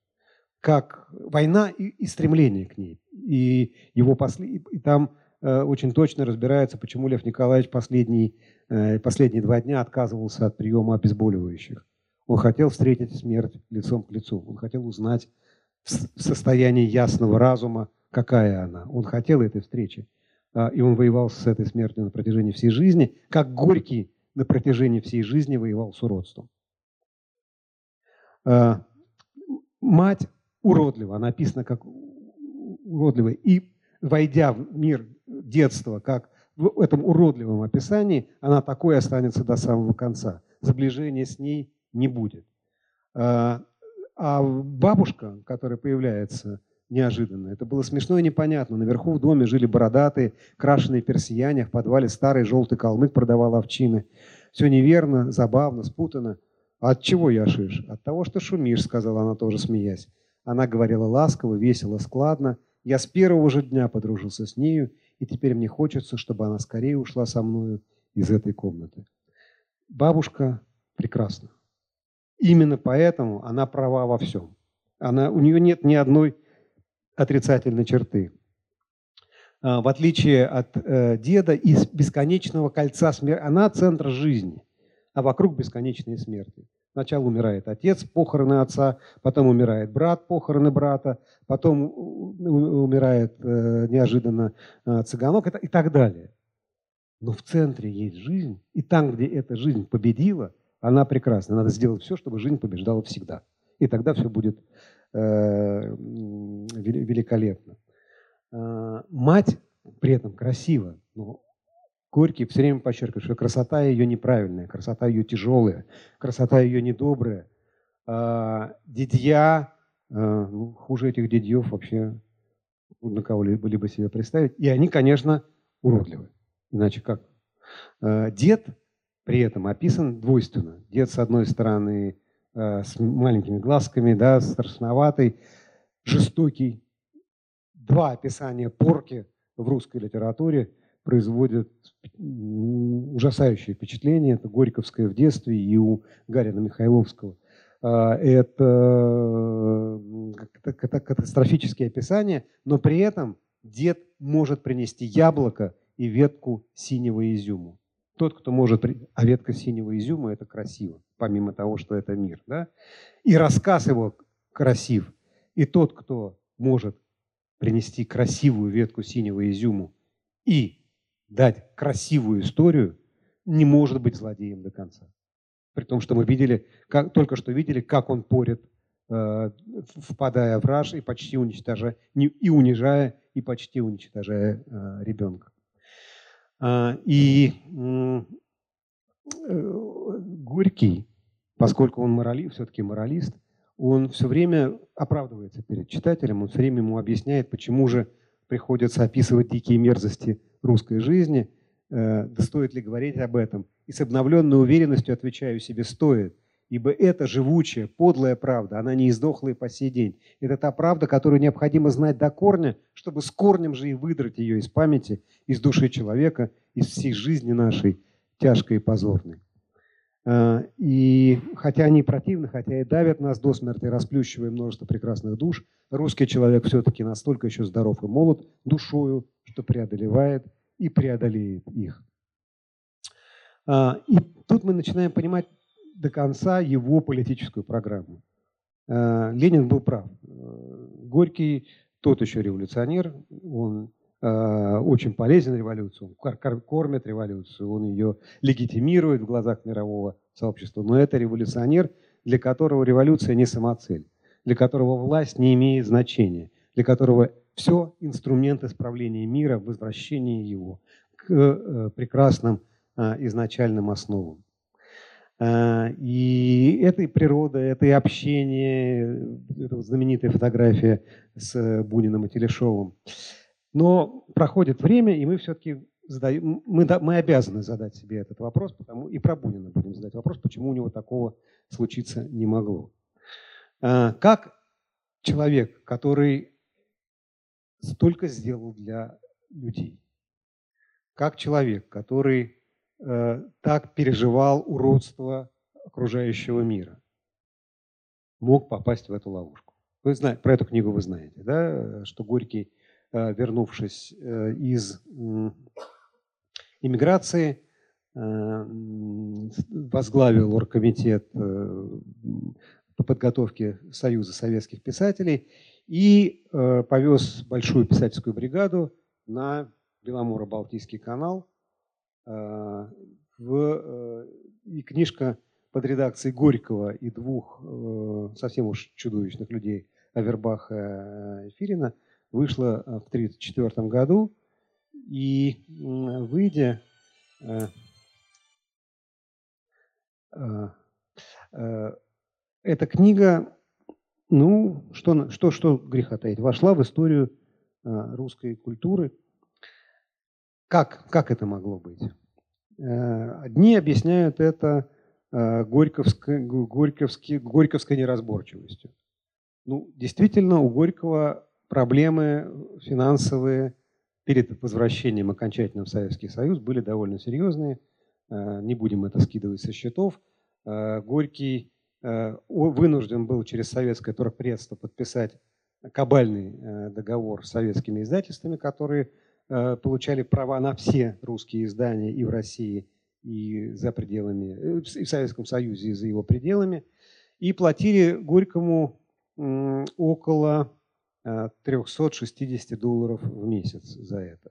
как война и, и стремление к ней. И, его после, и там э, очень точно разбирается, почему Лев Николаевич последний, э, последние два дня отказывался от приема обезболивающих. Он хотел встретить смерть лицом к лицу. Он хотел узнать в состоянии ясного разума, какая она. Он хотел этой встречи. Э, и он воевал с этой смертью на протяжении всей жизни, как Горький на протяжении всей жизни воевал с уродством. Э, мать уродливо, она описана как уродливо. И войдя в мир детства, как в этом уродливом описании, она такой останется до самого конца. Заближения с ней не будет. А, а бабушка, которая появляется неожиданно, это было смешно и непонятно. Наверху в доме жили бородатые, крашеные персияне, в подвале старый желтый калмык продавал овчины. Все неверно, забавно, спутано. А от чего я шиш? От того, что шумишь, сказала она тоже, смеясь. Она говорила ласково, весело, складно. Я с первого же дня подружился с нею, и теперь мне хочется, чтобы она скорее ушла со мною из этой комнаты. Бабушка прекрасна. Именно поэтому она права во всем. Она, у нее нет ни одной отрицательной черты. А, в отличие от э, деда из бесконечного кольца смерти, она центр жизни, а вокруг бесконечные смерти. Сначала умирает отец, похороны отца, потом умирает брат, похороны брата, потом умирает э, неожиданно э, цыганок и так далее. Но в центре есть жизнь, и там, где эта жизнь победила, она прекрасна. Надо сделать все, чтобы жизнь побеждала всегда. И тогда все будет великолепно. Э, мать при этом красива, но Горький все время подчеркивает, что красота ее неправильная, красота ее тяжелая, красота ее недобрая. А, дедья, а, ну, хуже этих дедьев вообще на кого-либо либо себе представить. И они, конечно, уродливы. Иначе как? Дед при этом описан двойственно. Дед, с одной стороны, с маленькими глазками, да, страшноватый, жестокий. Два описания порки в русской литературе – производят ужасающее впечатление. Это Горьковское в детстве и у Гарина Михайловского. А, это катастрофические описания, но при этом дед может принести яблоко и ветку синего изюму. Тот, кто может... А ветка синего изюма – это красиво, помимо того, что это мир. Да? И рассказ его красив. И тот, кто может принести красивую ветку синего изюму и дать красивую историю, не может быть злодеем до конца. При том, что мы видели, как, только что видели, как он порит, э, впадая в раж и почти уничтожая, не, и унижая, и почти уничтожая э, ребенка. Э, и э, Горький, поскольку он моралист, все-таки моралист, он все время оправдывается перед читателем, он все время ему объясняет, почему же приходится описывать дикие мерзости русской жизни, э, да стоит ли говорить об этом. И с обновленной уверенностью отвечаю себе, стоит. Ибо это живучая, подлая правда, она не издохла и по сей день. Это та правда, которую необходимо знать до корня, чтобы с корнем же и выдрать ее из памяти, из души человека, из всей жизни нашей, тяжкой и позорной. Э, и хотя они противны, хотя и давят нас до смерти, расплющивая множество прекрасных душ, русский человек все-таки настолько еще здоров и молод душою, что преодолевает и преодолеет их. Э, и тут мы начинаем понимать до конца его политическую программу. Э, Ленин был прав. Горький тот еще революционер, он Э, очень полезен революции, он кормит революцию, он ее легитимирует в глазах мирового сообщества. Но это революционер, для которого революция не самоцель, для которого власть не имеет значения, для которого все инструмент исправления мира, возвращения его к э, прекрасным э, изначальным основам. И это и природа, это и общение, это знаменитая фотография с Буниным и Телешовым. Но проходит время, и мы все-таки задаем, мы, мы обязаны задать себе этот вопрос, потому, и про Бунина будем задать вопрос, почему у него такого случиться не могло. А, как человек, который столько сделал для людей, как человек, который э, так переживал уродство окружающего мира, мог попасть в эту ловушку. Вы знаете, про эту книгу вы знаете, да, что Горький Э, вернувшись э, из иммиграции, э, возглавил оргкомитет по подготовке Союза советских писателей и повез большую писательскую бригаду на Беломоро-Балтийский канал. И книжка под редакцией Горького и двух совсем уж чудовищных людей Авербаха и Фирина – вышла э, в 1934 году, и выйдя, э, э, эта книга, ну, что, что, что греха таить, вошла в историю русской культуры. Как, как это могло быть? Одни объясняют это горьковской, горьковской, горьковской неразборчивостью. Ну, действительно, у Горького проблемы финансовые перед возвращением окончательно в Советский Союз были довольно серьезные. Э, не будем это скидывать со счетов. Э, Горький э, вынужден был через советское торгпредство подписать кабальный договор с советскими издательствами, которые получали права на все русские издания и в России, и за пределами, и в Советском Союзе, и за его пределами, и платили Горькому около 360 долларов в месяц за это.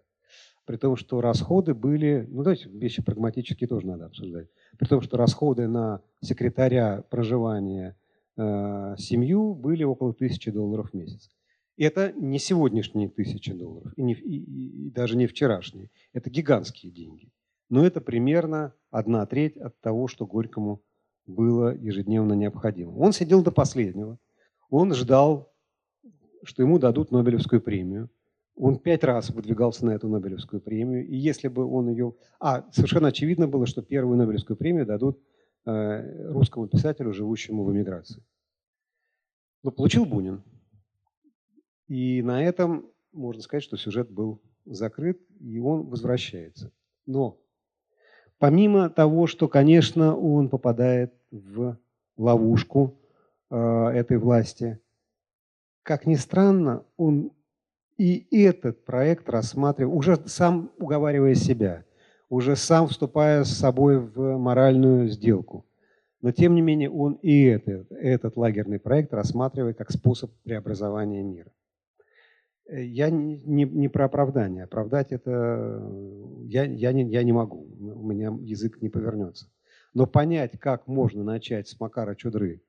При том, что расходы были, ну давайте вещи прагматические тоже надо обсуждать, при том, что расходы на секретаря проживания э, семью были около тысячи долларов в месяц. Это не сегодняшние тысячи долларов, и, не, и, и даже не вчерашние. Это гигантские деньги. Но это примерно одна треть от того, что Горькому было ежедневно необходимо. Он сидел до последнего. Он ждал, что ему дадут Нобелевскую премию. Он пять раз выдвигался на эту Нобелевскую премию. И если бы он ее... А, совершенно очевидно было, что первую Нобелевскую премию дадут э, русскому писателю, живущему в эмиграции. Но получил Бунин. И на этом можно сказать, что сюжет был закрыт, и он возвращается. Но помимо того, что, конечно, он попадает в ловушку э, этой власти, как ни странно, он и этот проект рассматривает, уже сам уговаривая себя, уже сам вступая с собой в моральную сделку. Но тем не менее он и этот, этот лагерный проект рассматривает как способ преобразования мира. Э, я не, не, не про оправдание. Оправдать это э, я, я, не, я не могу. У меня язык не повернется. Но понять, как можно начать с Макара Чудры,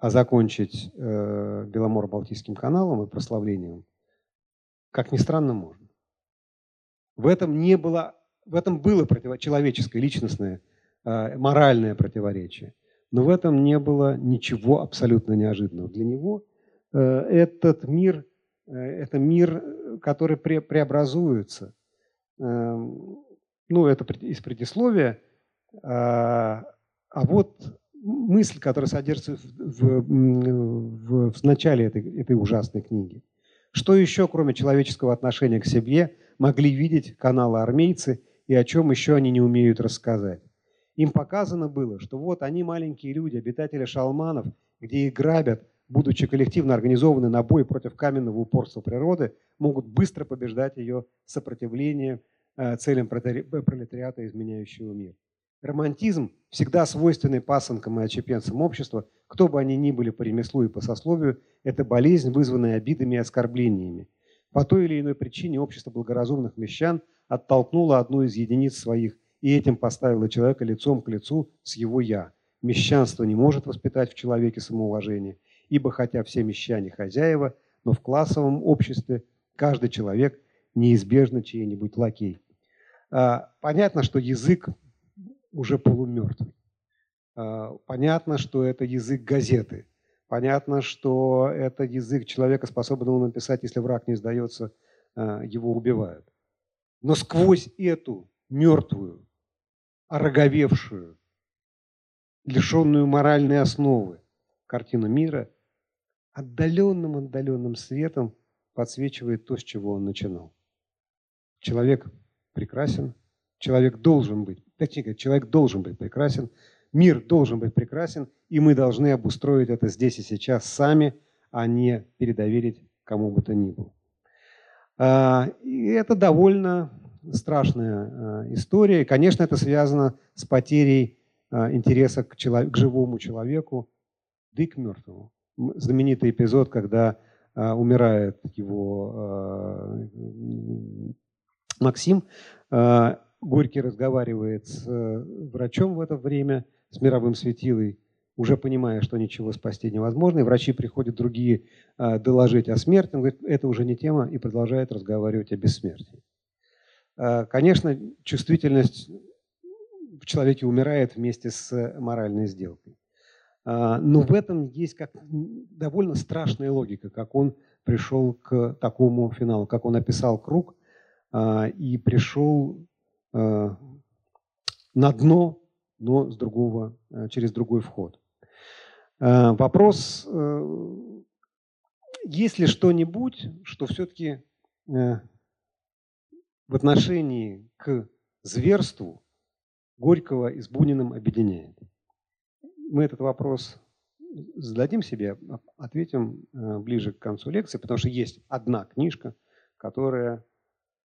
а закончить э, Беломоро-Балтийским каналом и прославлением, как ни странно, можно. В этом не было, в этом было человеческое, личностное, э, моральное противоречие. Но в этом не было ничего абсолютно неожиданного. Для него э, этот мир – Э, это мир, который пре преобразуется. Эм, ну, это из предисловия. А, а вот мысль, которая содержится в, в, в начале этой, этой ужасной книги. Что еще, кроме человеческого отношения к себе, могли видеть каналы армейцы и о чем еще они не умеют рассказать? Им показано было, что вот они маленькие люди, обитатели шалманов, где их грабят, будучи коллективно организованы на бой против каменного упорства природы, могут быстро побеждать ее сопротивление э, целям пролетариата, изменяющего мир. Романтизм, всегда свойственный пасынкам и отчепенцам общества, кто бы они ни были по ремеслу и по сословию, это болезнь, вызванная обидами и оскорблениями. По той или иной причине общество благоразумных мещан оттолкнуло одну из единиц своих и этим поставило человека лицом к лицу с его «я». Мещанство не может воспитать в человеке самоуважение – ибо хотя все мещане хозяева, но в классовом обществе каждый человек неизбежно чей-нибудь лакей. А, понятно, что язык уже полумертвый. А, понятно, что это язык газеты. Понятно, что это язык человека, способного написать, если враг не сдается, а, его убивают. Но сквозь эту мертвую, ороговевшую, лишенную моральной основы картину мира – отдаленным-отдаленным светом подсвечивает то, с чего он начинал. Человек прекрасен, человек должен быть, точнее, человек должен быть прекрасен, мир должен быть прекрасен, и мы должны обустроить это здесь и сейчас сами, а не передоверить кому бы то ни было. А, и это довольно страшная а, история. Конечно, это связано с потерей а, интереса к, человеку, к живому человеку, да и к мертвому знаменитый эпизод, когда умирает его Максим. А, Горький разговаривает с врачом в это время, с мировым светилой, уже понимая, что ничего спасти невозможно. И врачи приходят другие доложить о смерти. Он говорит, это уже не тема, и продолжает разговаривать о бессмертии. Конечно, чувствительность в человеке умирает вместе с моральной сделкой. А, но в этом есть как довольно страшная логика, как он пришел к такому финалу, как он описал круг а, и пришел а, на дно, но с другого, через другой вход. Вопрос, э, есть ли что-нибудь, что все-таки э, в отношении к зверству Горького и с Буниным объединяет? мы этот вопрос зададим себе, ответим э, ближе к концу лекции, потому что есть одна книжка, которая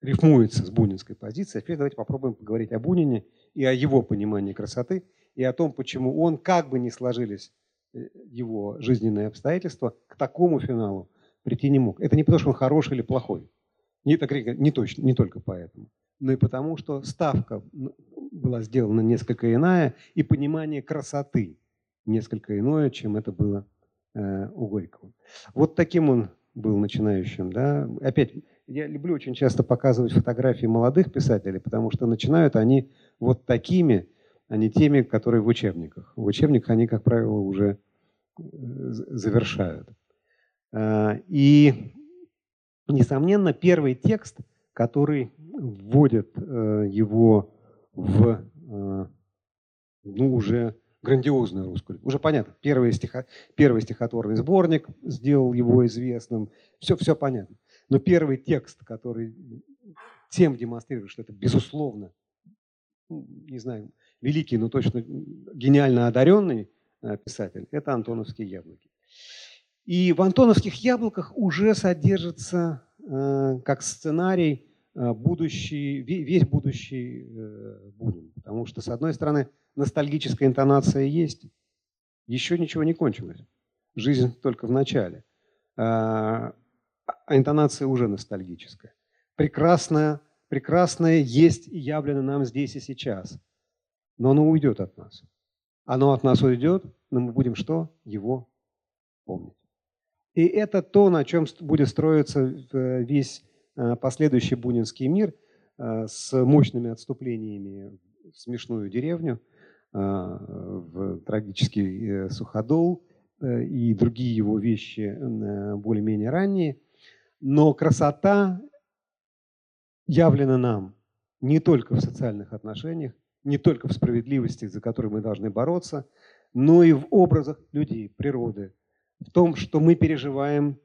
рифмуется с бунинской позицией. А теперь давайте попробуем поговорить о Бунине и о его понимании красоты, и о том, почему он, как бы ни сложились э, его жизненные обстоятельства, к такому финалу прийти не мог. Это не потому, что он хороший или плохой. Не, так, не, точно, не только поэтому. Но и потому, что ставка была сделана несколько иная, и понимание красоты несколько иное, чем это было э, у Горького. Вот таким он был начинающим. Да? Опять, я люблю очень часто показывать фотографии молодых писателей, потому что начинают они вот такими, а не теми, которые в учебниках. В учебниках они, как правило, уже э, завершают. А, и, несомненно, первый текст, который вводит э, его в э, ну, уже грандиозную русскую. Уже понятно, первый, стихо, первый стихотворный сборник сделал его известным, все, все понятно. Но первый текст, который тем демонстрирует, что это безусловно, не знаю, великий, но точно гениально одаренный э, писатель, это «Антоновские яблоки». И в «Антоновских яблоках» уже содержится э, как сценарий э, будущий, весь будущий Бунин. Потому что, с одной стороны, ностальгическая интонация есть, еще ничего не кончилось. Жизнь только в начале. А, а интонация уже ностальгическая. Прекрасное, прекрасное есть и явлено нам здесь и сейчас. Но оно уйдет от нас. Оно от нас уйдет, но мы будем что? Его помнить. И это то, на чем будет строиться весь а, последующий бунинский мир а, с мощными отступлениями в смешную деревню – в трагический э, суходол э, и другие его вещи э, более-менее ранние. Но красота явлена нам не только в социальных отношениях, не только в справедливости, за которую мы должны бороться, но и в образах людей, природы, в том, что мы переживаем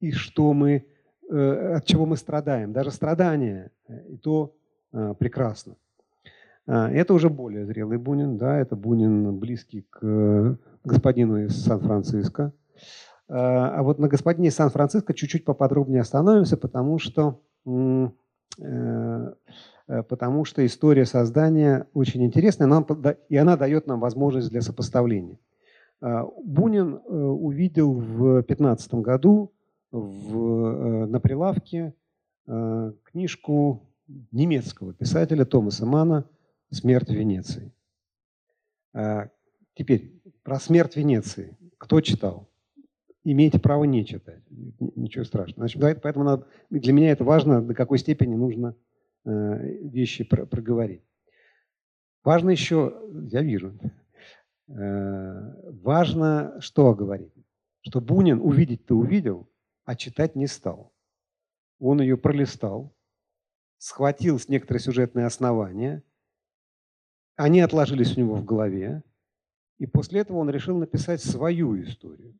и что мы, от чего мы страдаем. Даже страдания, и то прекрасно. А, это уже более зрелый Бунин, да, это Бунин близкий к господину из Сан-Франциско. А, а вот на господине Сан-Франциско чуть-чуть поподробнее остановимся, потому что, э, э, потому что история создания очень интересная, и она дает нам возможность для сопоставления. А, Бунин э, увидел в 15 году в, на прилавке книжку немецкого писателя Томаса Мана смерть Венеции. А, теперь про смерть Венеции. Кто читал? Имеете право не читать. Ничего страшного. Значит, поэтому надо, для меня это важно, до какой степени нужно э, вещи проговорить. Важно еще, я вижу, э, важно что говорить? Что Бунин увидеть-то увидел, а читать не стал. Он ее пролистал, схватил с некоторые сюжетные основания – они отложились у него в голове, и после этого он решил написать свою историю.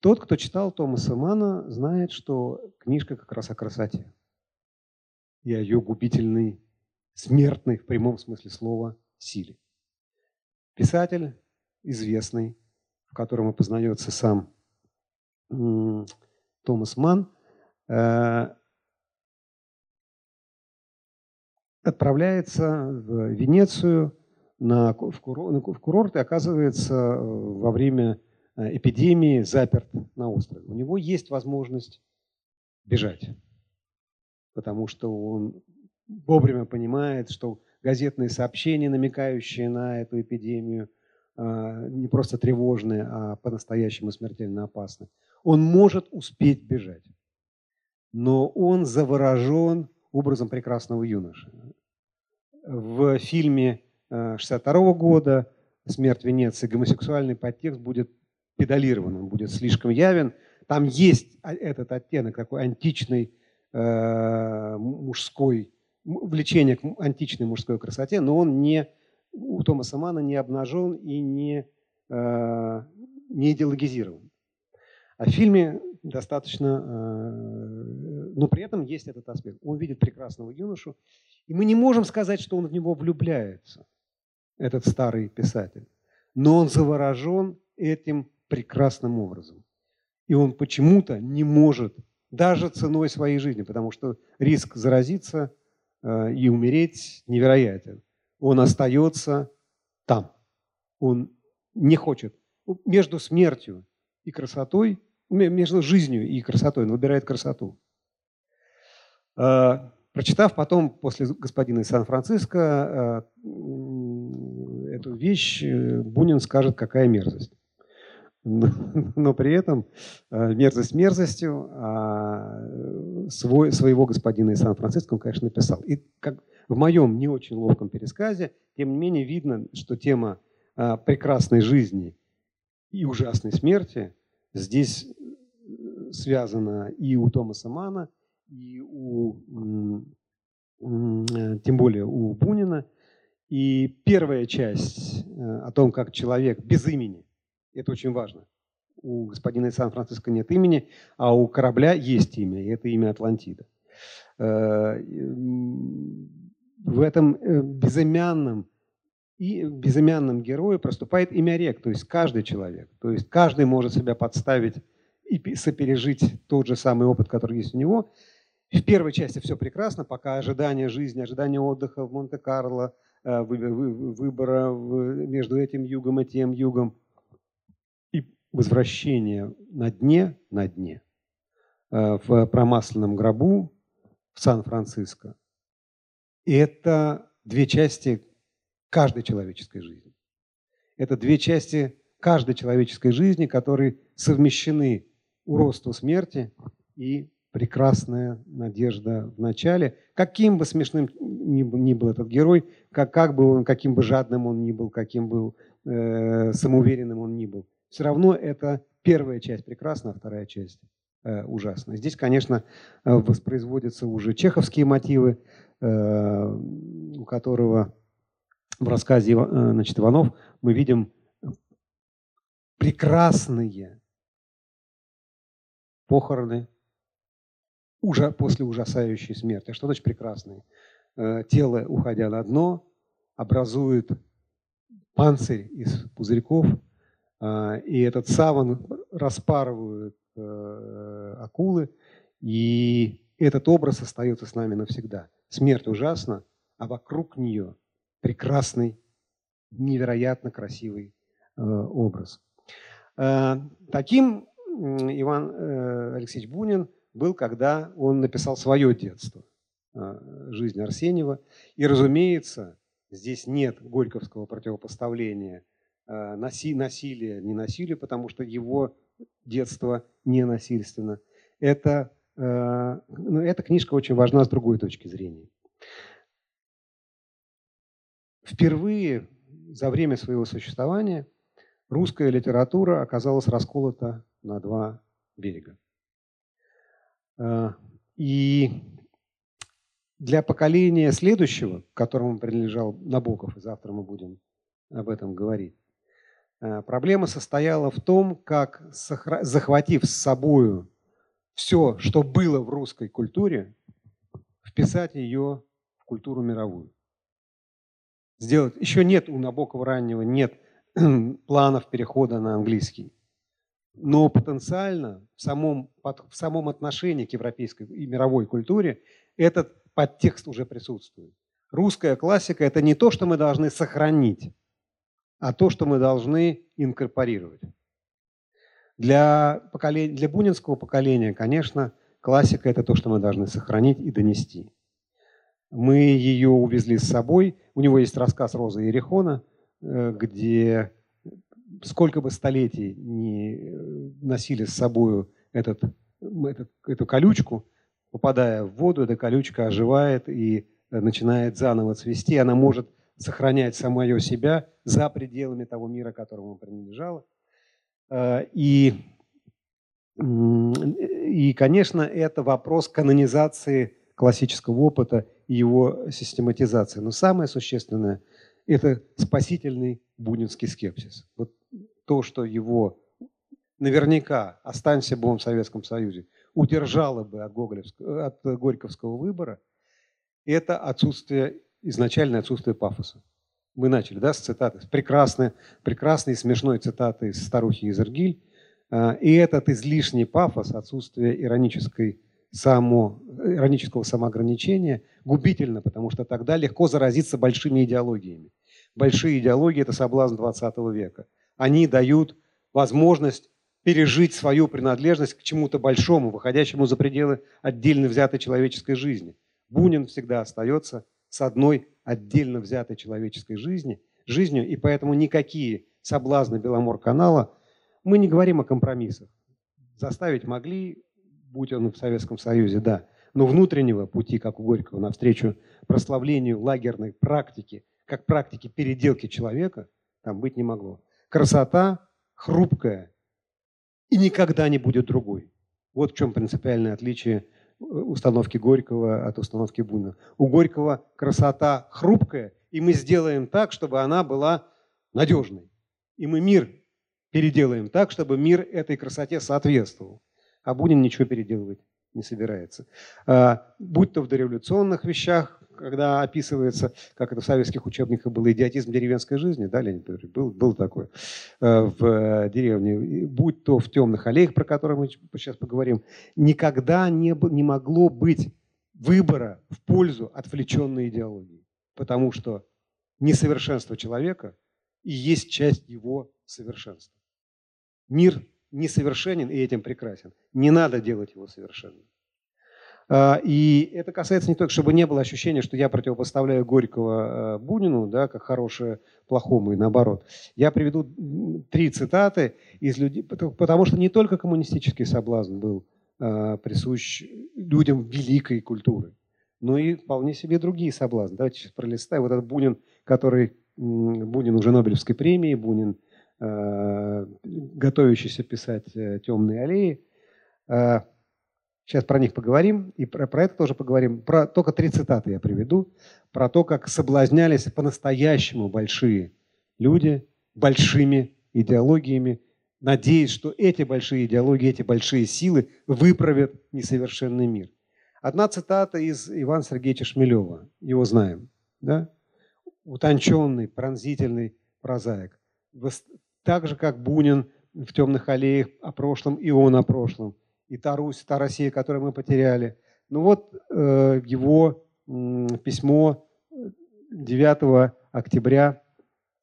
Тот, кто читал Томаса Мана, знает, что книжка как раз о красоте и о ее губительной, смертной, в прямом смысле слова, силе. Писатель известный, в котором и познается сам Томас Ман, э, отправляется в Венецию на, в, курорт, в курорт и оказывается э, во время эпидемии заперт на острове. У него есть возможность бежать, потому что он вовремя понимает, что газетные сообщения, намекающие на эту эпидемию, э, не просто тревожные, а по-настоящему смертельно опасны. Он может успеть бежать, но он заворожен образом прекрасного юноши. В фильме 62 э, года «Смерть Венеции» гомосексуальный подтекст будет педалирован, он будет слишком явен. Там есть этот оттенок такой античный э, мужской, влечение к античной мужской красоте, но он не, у Томаса Мана не обнажен и не, э, не идеологизирован. А в фильме достаточно, э, но при этом есть этот аспект. Он видит прекрасного юношу, и мы не можем сказать, что он в него влюбляется, этот старый писатель. Но он заворожен этим прекрасным образом. И он почему-то не может, даже ценой своей жизни, потому что риск заразиться э, и умереть невероятен. Он остается там. Он не хочет. Между смертью и красотой, между жизнью и красотой, он выбирает красоту. Э, прочитав потом после господина из Сан-Франциско эту вещь, Бунин скажет, какая мерзость но при этом э, мерзость мерзостью, а свой, своего господина из Сан-Франциско он, конечно, написал. И как в моем не очень ловком пересказе, тем не менее видно, что тема э, прекрасной жизни и ужасной смерти здесь э, связана и у Томаса Мана, и у, тем более у Бунина. И первая часть о том, как человек без имени это очень важно. У господина из Сан-Франциско нет имени, а у корабля есть имя, и это имя Атлантида. Э, в этом э, безымянном и безымянном герое проступает имя рек, то есть каждый человек. То есть каждый может себя подставить и сопережить тот же самый опыт, который есть у него. В первой части все прекрасно, пока ожидание жизни, ожидание отдыха в Монте-Карло, э, выбора между этим югом и тем югом – возвращение на дне, на дне, э, в промасленном гробу в Сан-Франциско. И это две части каждой человеческой жизни. Это две части каждой человеческой жизни, которые совмещены уродство смерти и прекрасная надежда в начале. Каким бы смешным ни ни был этот герой, как, как бы он, каким бы жадным он ни был, каким бы э, самоуверенным он ни был, все равно это первая часть прекрасна, а вторая часть э, ужасна. Здесь, конечно, э, воспроизводятся уже чеховские мотивы, э, у которого в рассказе э, значит, Иванов мы видим прекрасные похороны уже после ужасающей смерти. Что значит прекрасные? Э, тело, уходя на дно, образует панцирь из пузырьков – а, и этот саван распарывают э, акулы, и этот образ остается с нами навсегда. Смерть ужасна, а вокруг нее прекрасный, невероятно красивый э, образ. Э, таким Иван Алексеевич Бунин был, когда он написал свое детство, жизнь Арсеньева. И, разумеется, здесь нет горьковского противопоставления наси, насилие, не насилие, потому что его детство не насильственно. Это, э, ну, эта книжка очень важна с другой точки зрения. Впервые за время своего существования русская литература оказалась расколота на два берега. Э, и для поколения следующего, которому принадлежал Набоков, и завтра мы будем об этом говорить, Э, проблема состояла в том, как, захватив с собой все, что было в русской культуре, вписать ее в культуру мировую. Сделать. Еще нет у Набокова раннего, нет планов перехода на английский. Но потенциально в самом, в самом отношении к европейской и мировой культуре этот подтекст уже присутствует. Русская классика – это не то, что мы должны сохранить, а то, что мы должны инкорпорировать. Для, поколения, для бунинского поколения, конечно, классика – это то, что мы должны сохранить и донести. Мы ее увезли с собой. У него есть рассказ Розы Ерехона, э, где сколько бы столетий не э, носили с собой этот, этот, эту колючку, попадая в воду, эта колючка оживает и начинает заново цвести. Она может сохранять самое себя за пределами того мира, которому принадлежало. Э, и, и, конечно, это вопрос канонизации классического опыта и его систематизации. Но самое существенное – это спасительный бунинский скепсис. Вот то, что его наверняка, останься Богом в Советском Союзе, удержало бы от, от Горьковского выбора, это отсутствие изначальное отсутствие пафоса. Мы начали да, с цитаты, с прекрасной, прекрасной смешной цитаты из старухи Изергиль. А, и этот излишний пафос, отсутствие иронической само, иронического самоограничения губительно, потому что тогда легко заразиться большими идеологиями. Большие идеологии – это соблазн 20 века. Они дают возможность пережить свою принадлежность к чему-то большому, выходящему за пределы отдельно взятой человеческой жизни. Бунин всегда остается с одной отдельно взятой человеческой жизни, жизнью, и поэтому никакие соблазны Беломор-канала, мы не говорим о компромиссах. Заставить могли, будь он в Советском Союзе, да, но внутреннего пути, как у Горького, навстречу прославлению лагерной практики, как практики переделки человека, там быть не могло. Красота хрупкая и никогда не будет другой. Вот в чем принципиальное отличие установки Горького от установки Бунина. У Горького красота хрупкая, и мы сделаем так, чтобы она была надежной. И мы мир переделаем так, чтобы мир этой красоте соответствовал. А Бунин ничего переделывать не собирается. А, будь то в дореволюционных вещах, когда описывается, как это в советских учебниках было, идиотизм деревенской жизни, да, Леонид Петрович, был, был такой э, в деревне, будь то в темных аллеях, про которые мы сейчас поговорим, никогда не, не могло быть выбора в пользу отвлеченной идеологии, потому что несовершенство человека и есть часть его совершенства. Мир несовершенен и этим прекрасен. Не надо делать его совершенным. А, и это касается не только, чтобы не было ощущения, что я противопоставляю Горького а, Бунину, да, как хорошее плохому и наоборот. Я приведу три цитаты из людей, потому что не только коммунистический соблазн был а, присущ людям великой культуры, но и вполне себе другие соблазны. Давайте сейчас пролистаем. Вот этот Бунин, который Бунин уже Нобелевской премии, Бунин, готовящийся писать э, «Темные аллеи», Сейчас про них поговорим, и про, про это тоже поговорим. Про, только три цитаты я приведу. Про то, как соблазнялись по-настоящему большие люди большими идеологиями, надеясь, что эти большие идеологии, эти большие силы выправят несовершенный мир. Одна цитата из Ивана Сергеевича Шмелева. Его знаем. Да? Утонченный, пронзительный прозаик. Так же, как Бунин в «Темных аллеях» о прошлом, и он о прошлом – и та Русь, та Россия, которую мы потеряли. Ну вот э, его э, письмо 9 октября,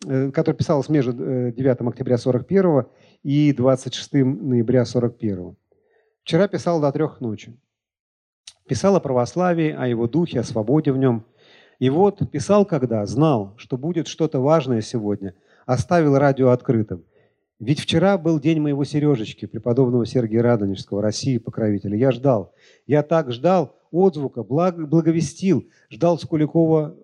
э, которое писалось между 9 э, октября 41 и 26 ноября 41. Вчера писал до трех ночи. Писал о православии, о его духе, о свободе в нем. И вот писал когда, знал, что будет что-то важное сегодня, оставил радио открытым – ведь вчера был день моего Сережечки, преподобного Сергия Радонежского, России покровителя. Я ждал. Я так ждал отзвука, благ, благовестил, ждал с Куликова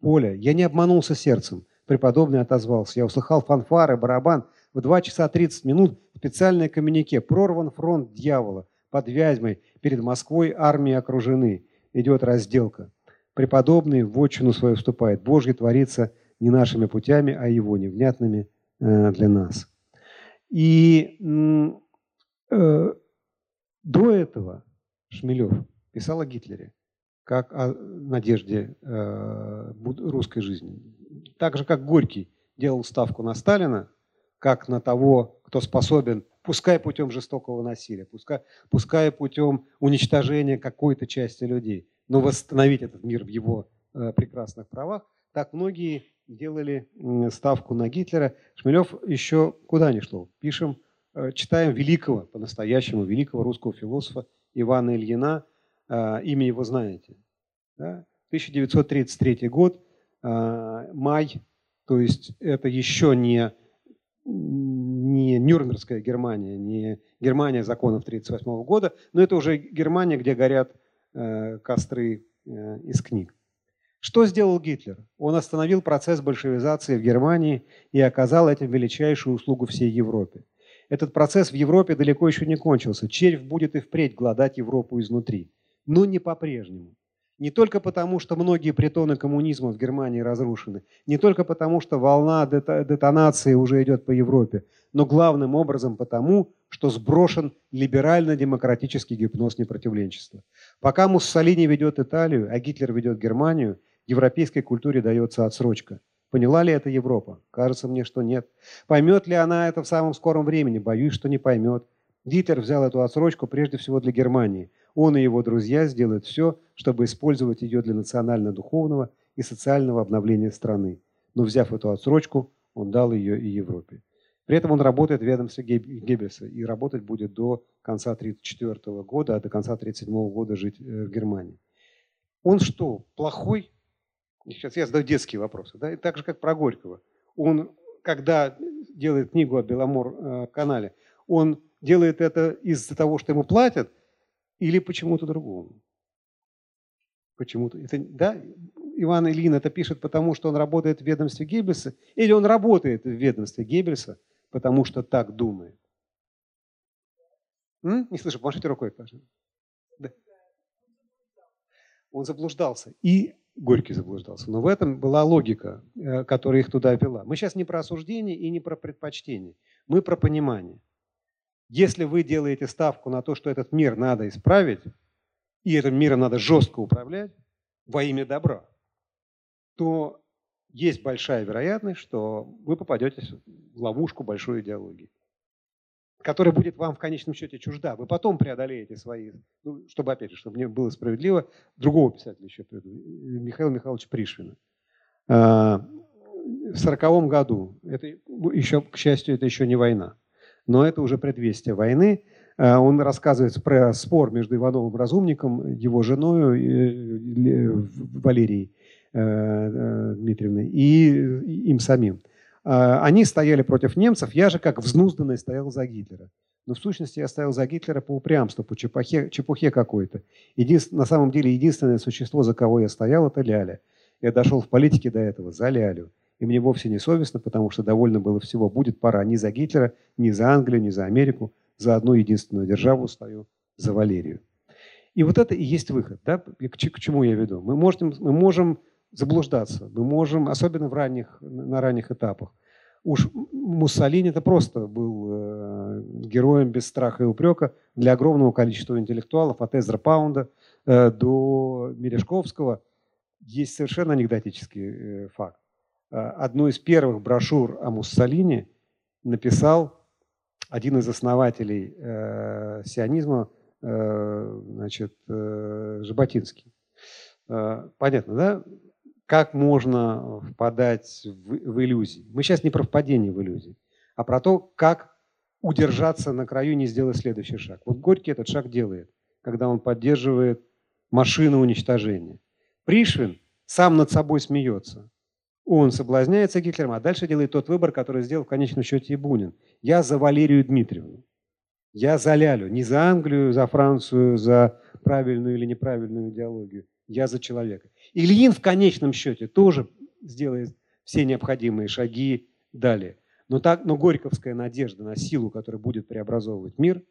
поля. Я не обманулся сердцем. Преподобный отозвался. Я услыхал фанфары, барабан. В 2 часа 30 минут специальное коммюнике. Прорван фронт дьявола. Под Вязьмой, перед Москвой армии окружены. Идет разделка. Преподобный в отчину свою вступает. Божье творится не нашими путями, а его невнятными для нас. И э, до этого Шмелев писал о Гитлере как о надежде э, русской жизни. Так же, как Горький делал ставку на Сталина, как на того, кто способен, пускай путем жестокого насилия, пускай, пускай путем уничтожения какой-то части людей, но восстановить этот мир в его э, прекрасных правах, так многие делали ставку на Гитлера. Шмелев еще куда ни шло. Пишем, э, читаем великого, по-настоящему великого русского философа Ивана Ильина. Э, имя его знаете. Да? 1933 год, э, май, то есть это еще не, не Нюрнбергская Германия, не Германия законов 1938 года, но это уже Германия, где горят костры из книг. Что сделал Гитлер? Он остановил процесс большевизации в Германии и оказал этим величайшую услугу всей Европе. Этот процесс в Европе далеко еще не кончился. Червь будет и впредь гладать Европу изнутри. Но не по-прежнему. Не только потому, что многие притоны коммунизма в Германии разрушены, не только потому, что волна детонации уже идет по Европе, но главным образом потому, что сброшен либерально-демократический гипноз непротивленчества. Пока Муссолини ведет Италию, а Гитлер ведет Германию – европейской культуре дается отсрочка. Поняла ли это Европа? Кажется мне, что нет. Поймет ли она это в самом скором времени? Боюсь, что не поймет. Гитлер взял эту отсрочку прежде всего для Германии. Он и его друзья сделают все, чтобы использовать ее для национально-духовного и социального обновления страны. Но взяв эту отсрочку, он дал ее и Европе. При этом он работает в ведомстве Геббельса и работать будет до конца 1934 года, а до конца 1937 года жить э, в Германии. Он что, плохой? Сейчас я задаю детские вопросы. Да? И так же, как про Горького. Он, когда делает книгу о Беломор-канале, э, он делает это из-за того, что ему платят, или почему-то другому? Почему-то. Это, да, Иван Ильин это пишет потому, что он работает в ведомстве Геббельса, или он работает в ведомстве Геббельса, потому что так думает. М? Не слышу, помашите рукой, пожалуйста. Да. Он заблуждался. И Горький заблуждался. Но в этом была логика, э, которая их туда вела. Мы сейчас не про осуждение и не про предпочтение. Мы про понимание. Если вы делаете ставку на то, что этот мир надо исправить, и этим миром надо жестко управлять во имя добра, то есть большая вероятность, что вы попадете в ловушку большой идеологии, которая будет вам в конечном счете чужда. Вы потом преодолеете свои, ну, чтобы, опять же, чтобы мне было справедливо, другого писателя еще приду, Михаила Михайловича Пришвина. А, в сороковом году, это еще, к счастью, это еще не война, но это уже предвестие войны. А, он рассказывает про спор между Ивановым Разумником, его женой Валерией, Э, э, Дмитриевны и им самим. А, они стояли против немцев, я же как взнузданный стоял за Гитлера. Но в сущности я стоял за Гитлера по упрямству, по чепухе, чепухе какой-то. на самом деле единственное существо, за кого я стоял, это Ляля. Я дошел в политике до этого за Лялю. И мне вовсе не совестно, потому что довольно было всего. Будет пора ни за Гитлера, ни за Англию, ни за Америку. За одну единственную державу стою, за Валерию. И вот это и есть выход. Да? К чему я веду? Мы можем, мы можем заблуждаться. Мы можем, особенно в ранних, на ранних этапах. Уж Муссолини это просто был э, героем без страха и упрека для огромного количества интеллектуалов, от Эзра Паунда э, до Мережковского. Есть совершенно анекдотический э, факт. Одну из первых брошюр о Муссолини написал один из основателей э, сионизма, э, значит, э, Жаботинский. Понятно, да? Как можно впадать в, в иллюзии. Мы сейчас не про впадение в иллюзии, а про то, как удержаться на краю и не сделать следующий шаг. Вот Горький этот шаг делает, когда он поддерживает машину уничтожения. Пришвин сам над собой смеется. Он соблазняется Гитлером, а дальше делает тот выбор, который сделал в конечном счете и Бунин. Я за Валерию Дмитриевну. Я за Лялю. Не за Англию, за Францию, за правильную или неправильную идеологию. Я за человека. Ильин в конечном счете тоже сделает все необходимые шаги далее. Но, так, но горьковская надежда на силу, которая будет преобразовывать мир,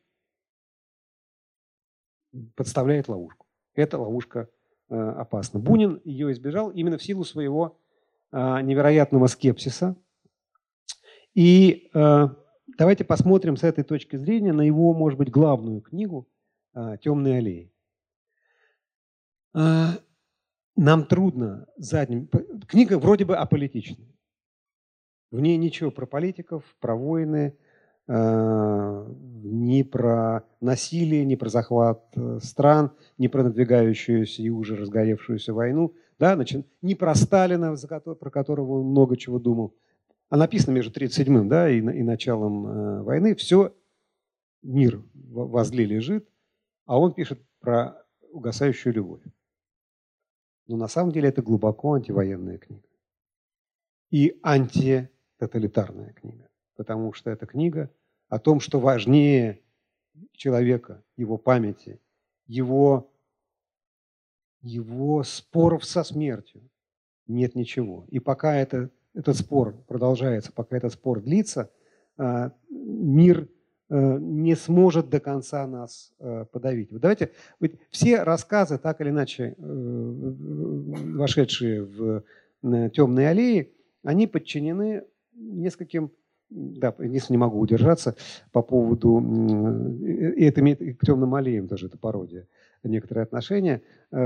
подставляет ловушку. Эта ловушка э, опасна. Бунин ее избежал именно в силу своего э, невероятного скепсиса. И э, давайте посмотрим с этой точки зрения на его, может быть, главную книгу э, «Темные аллеи». Э, нам трудно задним... Книга вроде бы аполитичная. В ней ничего про политиков, про войны, э, ни про насилие, ни про захват э, стран, ни про надвигающуюся и уже разгоревшуюся войну, да, значит, ни про Сталина, про которого он много чего думал. А написано между 1937 да, и, и началом э, войны. Все, мир возле лежит, а он пишет про угасающую любовь. Но на самом деле это глубоко антивоенная книга. И антитоталитарная книга. Потому что это книга о том, что важнее человека, его памяти, его, его споров со смертью нет ничего. И пока это, этот спор продолжается, пока этот спор длится, а, мир не сможет до конца нас э, подавить. Давайте, все рассказы, так или иначе э, вошедшие в темные аллеи, они подчинены нескольким, да, если не могу удержаться по поводу, и это имеет к темным аллеям даже, это пародия, некоторые отношения.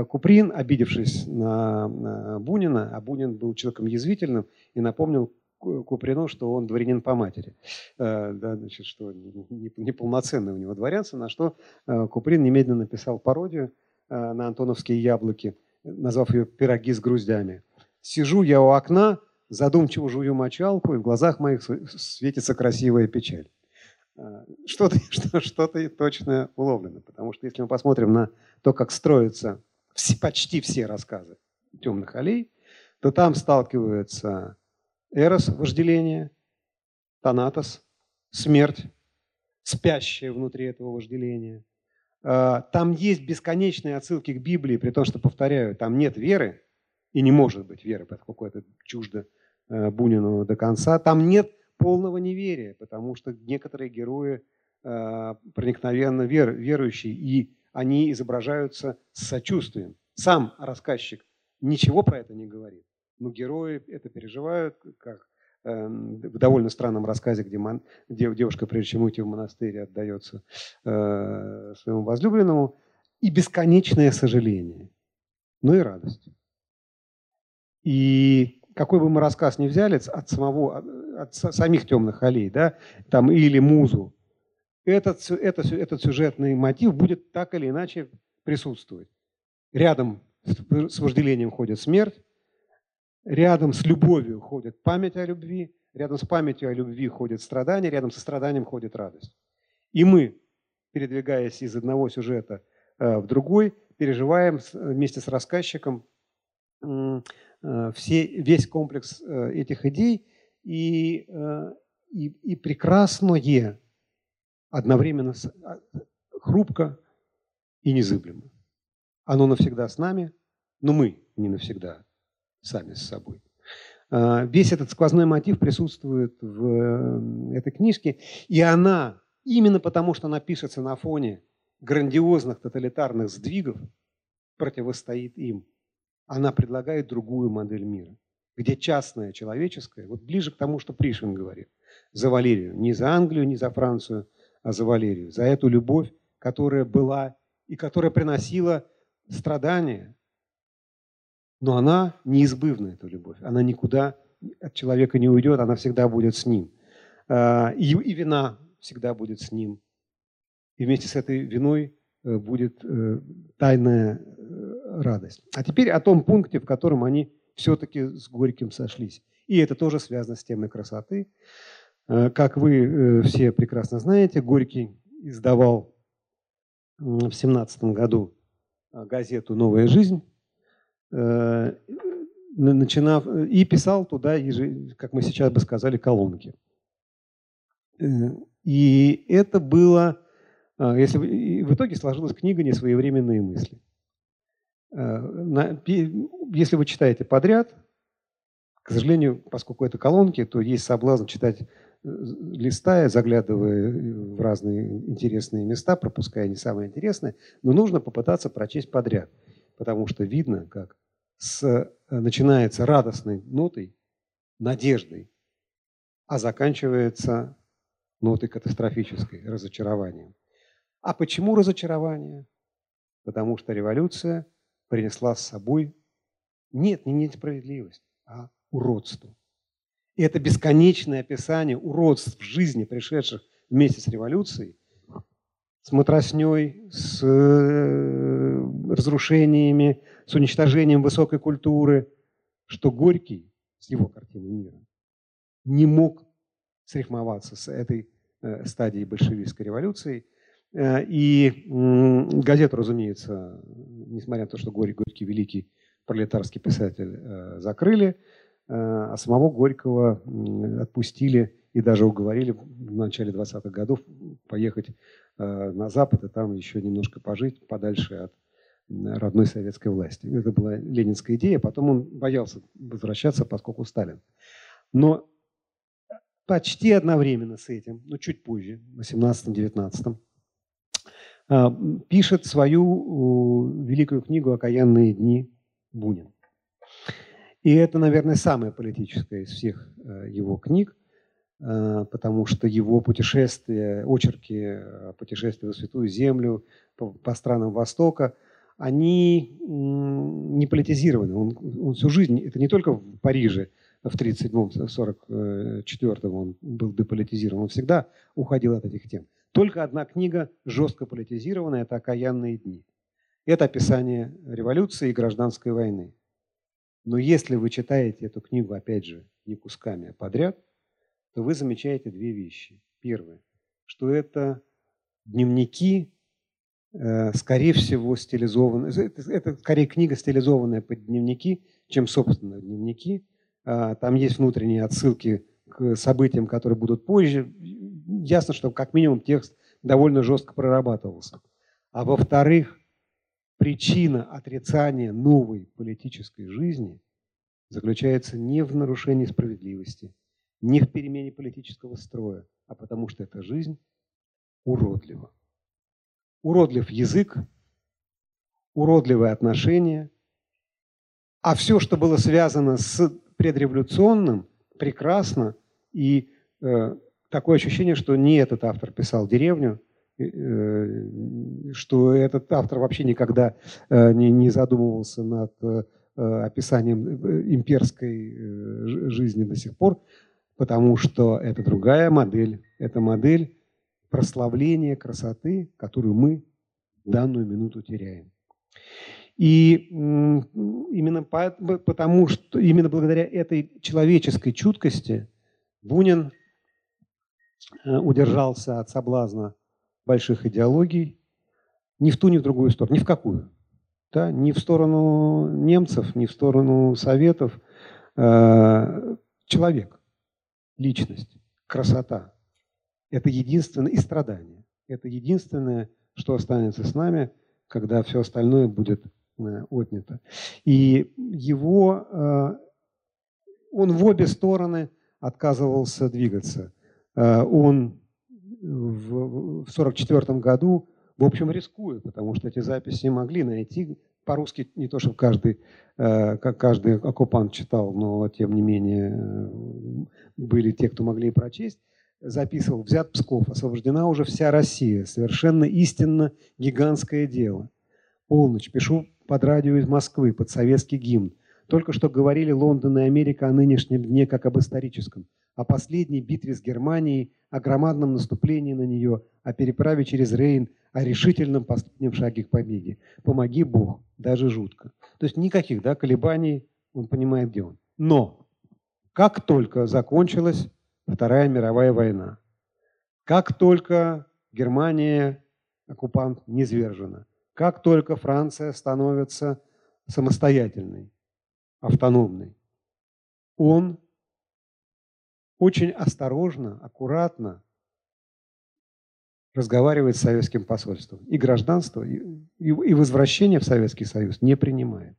Куприн, обидевшись на Бунина, а Бунин был человеком язвительным и напомнил Куприну, что он дворянин по матери, да, значит, что неполноценное у него дворянство, на что Куприн немедленно написал пародию на антоновские яблоки, назвав ее «пироги с груздями». «Сижу я у окна, задумчиво жую мочалку, и в глазах моих светится красивая печаль». Что-то что, что точно уловлено, потому что если мы посмотрим на то, как строятся почти все рассказы темных аллей, то там сталкиваются эрос, вожделение, танатос, смерть, спящая внутри этого вожделения. А, там есть бесконечные отсылки к Библии, при том, что, повторяю, там нет веры, и не может быть веры, поскольку это чуждо э, Бунину до конца. Там нет полного неверия, потому что некоторые герои э, проникновенно вер, верующие, и они изображаются с сочувствием. Сам рассказчик ничего про это не говорит, но герои это переживают, как э, в довольно странном рассказе, где, мон, где девушка, прежде чем уйти в монастырь, отдается э, своему возлюбленному, и бесконечное сожаление, но и радость. И какой бы мы рассказ ни взяли от самого, от самих темных аллей, да, там или музу, этот, этот, этот сюжетный мотив будет так или иначе присутствовать. Рядом с вожделением ходит смерть, рядом с любовью ходит память о любви, рядом с памятью о любви ходит страдание, рядом со страданием ходит радость. И мы, передвигаясь из одного сюжета э, в другой, переживаем вместе с рассказчиком э, все, весь комплекс э, этих идей и, и, и прекрасное одновременно а, хрупко и незыблемо. Оно навсегда с нами, но мы не навсегда сами с собой. А, весь этот сквозной мотив присутствует в этой книжке, и она, именно потому что она пишется на фоне грандиозных тоталитарных сдвигов, противостоит им. Она предлагает другую модель мира, где частное человеческое, вот ближе к тому, что Пришвин говорит, за Валерию, не за Англию, не за Францию, а за Валерию, за эту любовь, которая была и которая приносила страдания. Но она неизбывна, эта любовь. Она никуда от человека не уйдет, она всегда будет с ним. А, и, вина всегда будет с ним. И вместе с этой виной э, будет э, тайная э, радость. А теперь о том пункте, в котором они все-таки с Горьким сошлись. И это тоже связано с темой красоты. Как вы все прекрасно знаете, Горький издавал в семнадцатом году газету «Новая жизнь», начинав, и писал туда, как мы сейчас бы сказали, колонки. И это было, если в итоге сложилась книга «Несвоевременные мысли». Если вы читаете подряд, к сожалению, поскольку это колонки, то есть соблазн читать листая, заглядывая в разные интересные места, пропуская не самые интересные, но нужно попытаться прочесть подряд, потому что видно, как с, начинается радостной нотой, надеждой, а заканчивается нотой катастрофической, разочарованием. А почему разочарование? Потому что революция принесла с собой нет, не несправедливость, а уродство. И это бесконечное описание уродств в жизни, пришедших вместе с революцией, с матросней, с э, разрушениями, с уничтожением высокой культуры, что Горький с его картиной мира не мог срифмоваться с этой э, стадией большевистской революции. Э, и газету, разумеется, несмотря на то, что Горький великий пролетарский писатель закрыли, а самого Горького отпустили и даже уговорили в начале 20-х годов поехать на Запад и там еще немножко пожить подальше от родной советской власти. Это была ленинская идея, потом он боялся возвращаться, поскольку Сталин. Но почти одновременно с этим, ну чуть позже, в 18-19, э, пишет свою великую книгу «Окаянные дни» Бунин. И это, наверное, самая политическая из всех э, его книг, э, потому что его путешествия, очерки путешествия в Святую Землю, по, по странам Востока, они не политизированы. Он, он всю жизнь, это не только в Париже, в 1937-1944 он был деполитизирован, он всегда уходил от этих тем. Только одна книга жестко политизированная – это «Окаянные дни». Это описание революции и гражданской войны. Но если вы читаете эту книгу, опять же, не кусками, а подряд, то вы замечаете две вещи. Первое, что это дневники, э, скорее всего, стилизованные. Это, это скорее книга, стилизованная под дневники, чем, собственно, дневники. А, там есть внутренние отсылки к событиям, которые будут позже. Ясно, что как минимум текст довольно жестко прорабатывался. А во-вторых, причина отрицания новой политической жизни заключается не в нарушении справедливости, не в перемене политического строя, а потому что эта жизнь уродлива. Уродлив язык, уродливые отношения, а все, что было связано с предреволюционным, прекрасно, и э, такое ощущение, что не этот автор писал деревню, Э, что этот автор вообще никогда э, не задумывался над э, описанием имперской жизни до сих пор, потому что это другая модель. Это модель прославления красоты, которую мы в данную минуту теряем. И именно потому, что именно благодаря этой человеческой чуткости Бунин удержался от соблазна больших идеологий ни в ту, ни в другую сторону, ни в какую. Да? Ни в сторону немцев, ни в сторону советов. Э, человек, личность, красота – это единственное, и страдание. Это единственное, что останется с нами, когда все остальное будет э, отнято. И его, э, он в обе стороны отказывался двигаться. Он в 1944 году, в общем, рискуют, потому что эти записи могли найти. По-русски не то, что каждый, э, как каждый оккупант читал, но тем не менее э, были те, кто могли прочесть. Записывал, взят Псков, освобождена уже вся Россия. Совершенно истинно гигантское дело. Полночь, пишу под радио из Москвы, под советский гимн. Только что говорили Лондон и Америка о нынешнем дне как об историческом о последней битве с Германией, о громадном наступлении на нее, о переправе через Рейн, о решительном последнем шаге к победе. Помоги Бог, даже жутко. То есть никаких да, колебаний, он понимает, где он. Но как только закончилась Вторая мировая война, как только Германия, оккупант, низвержена, как только Франция становится самостоятельной, автономной, он очень осторожно, аккуратно разговаривает с советским посольством. И гражданство, и, и, возвращение в Советский Союз не принимает.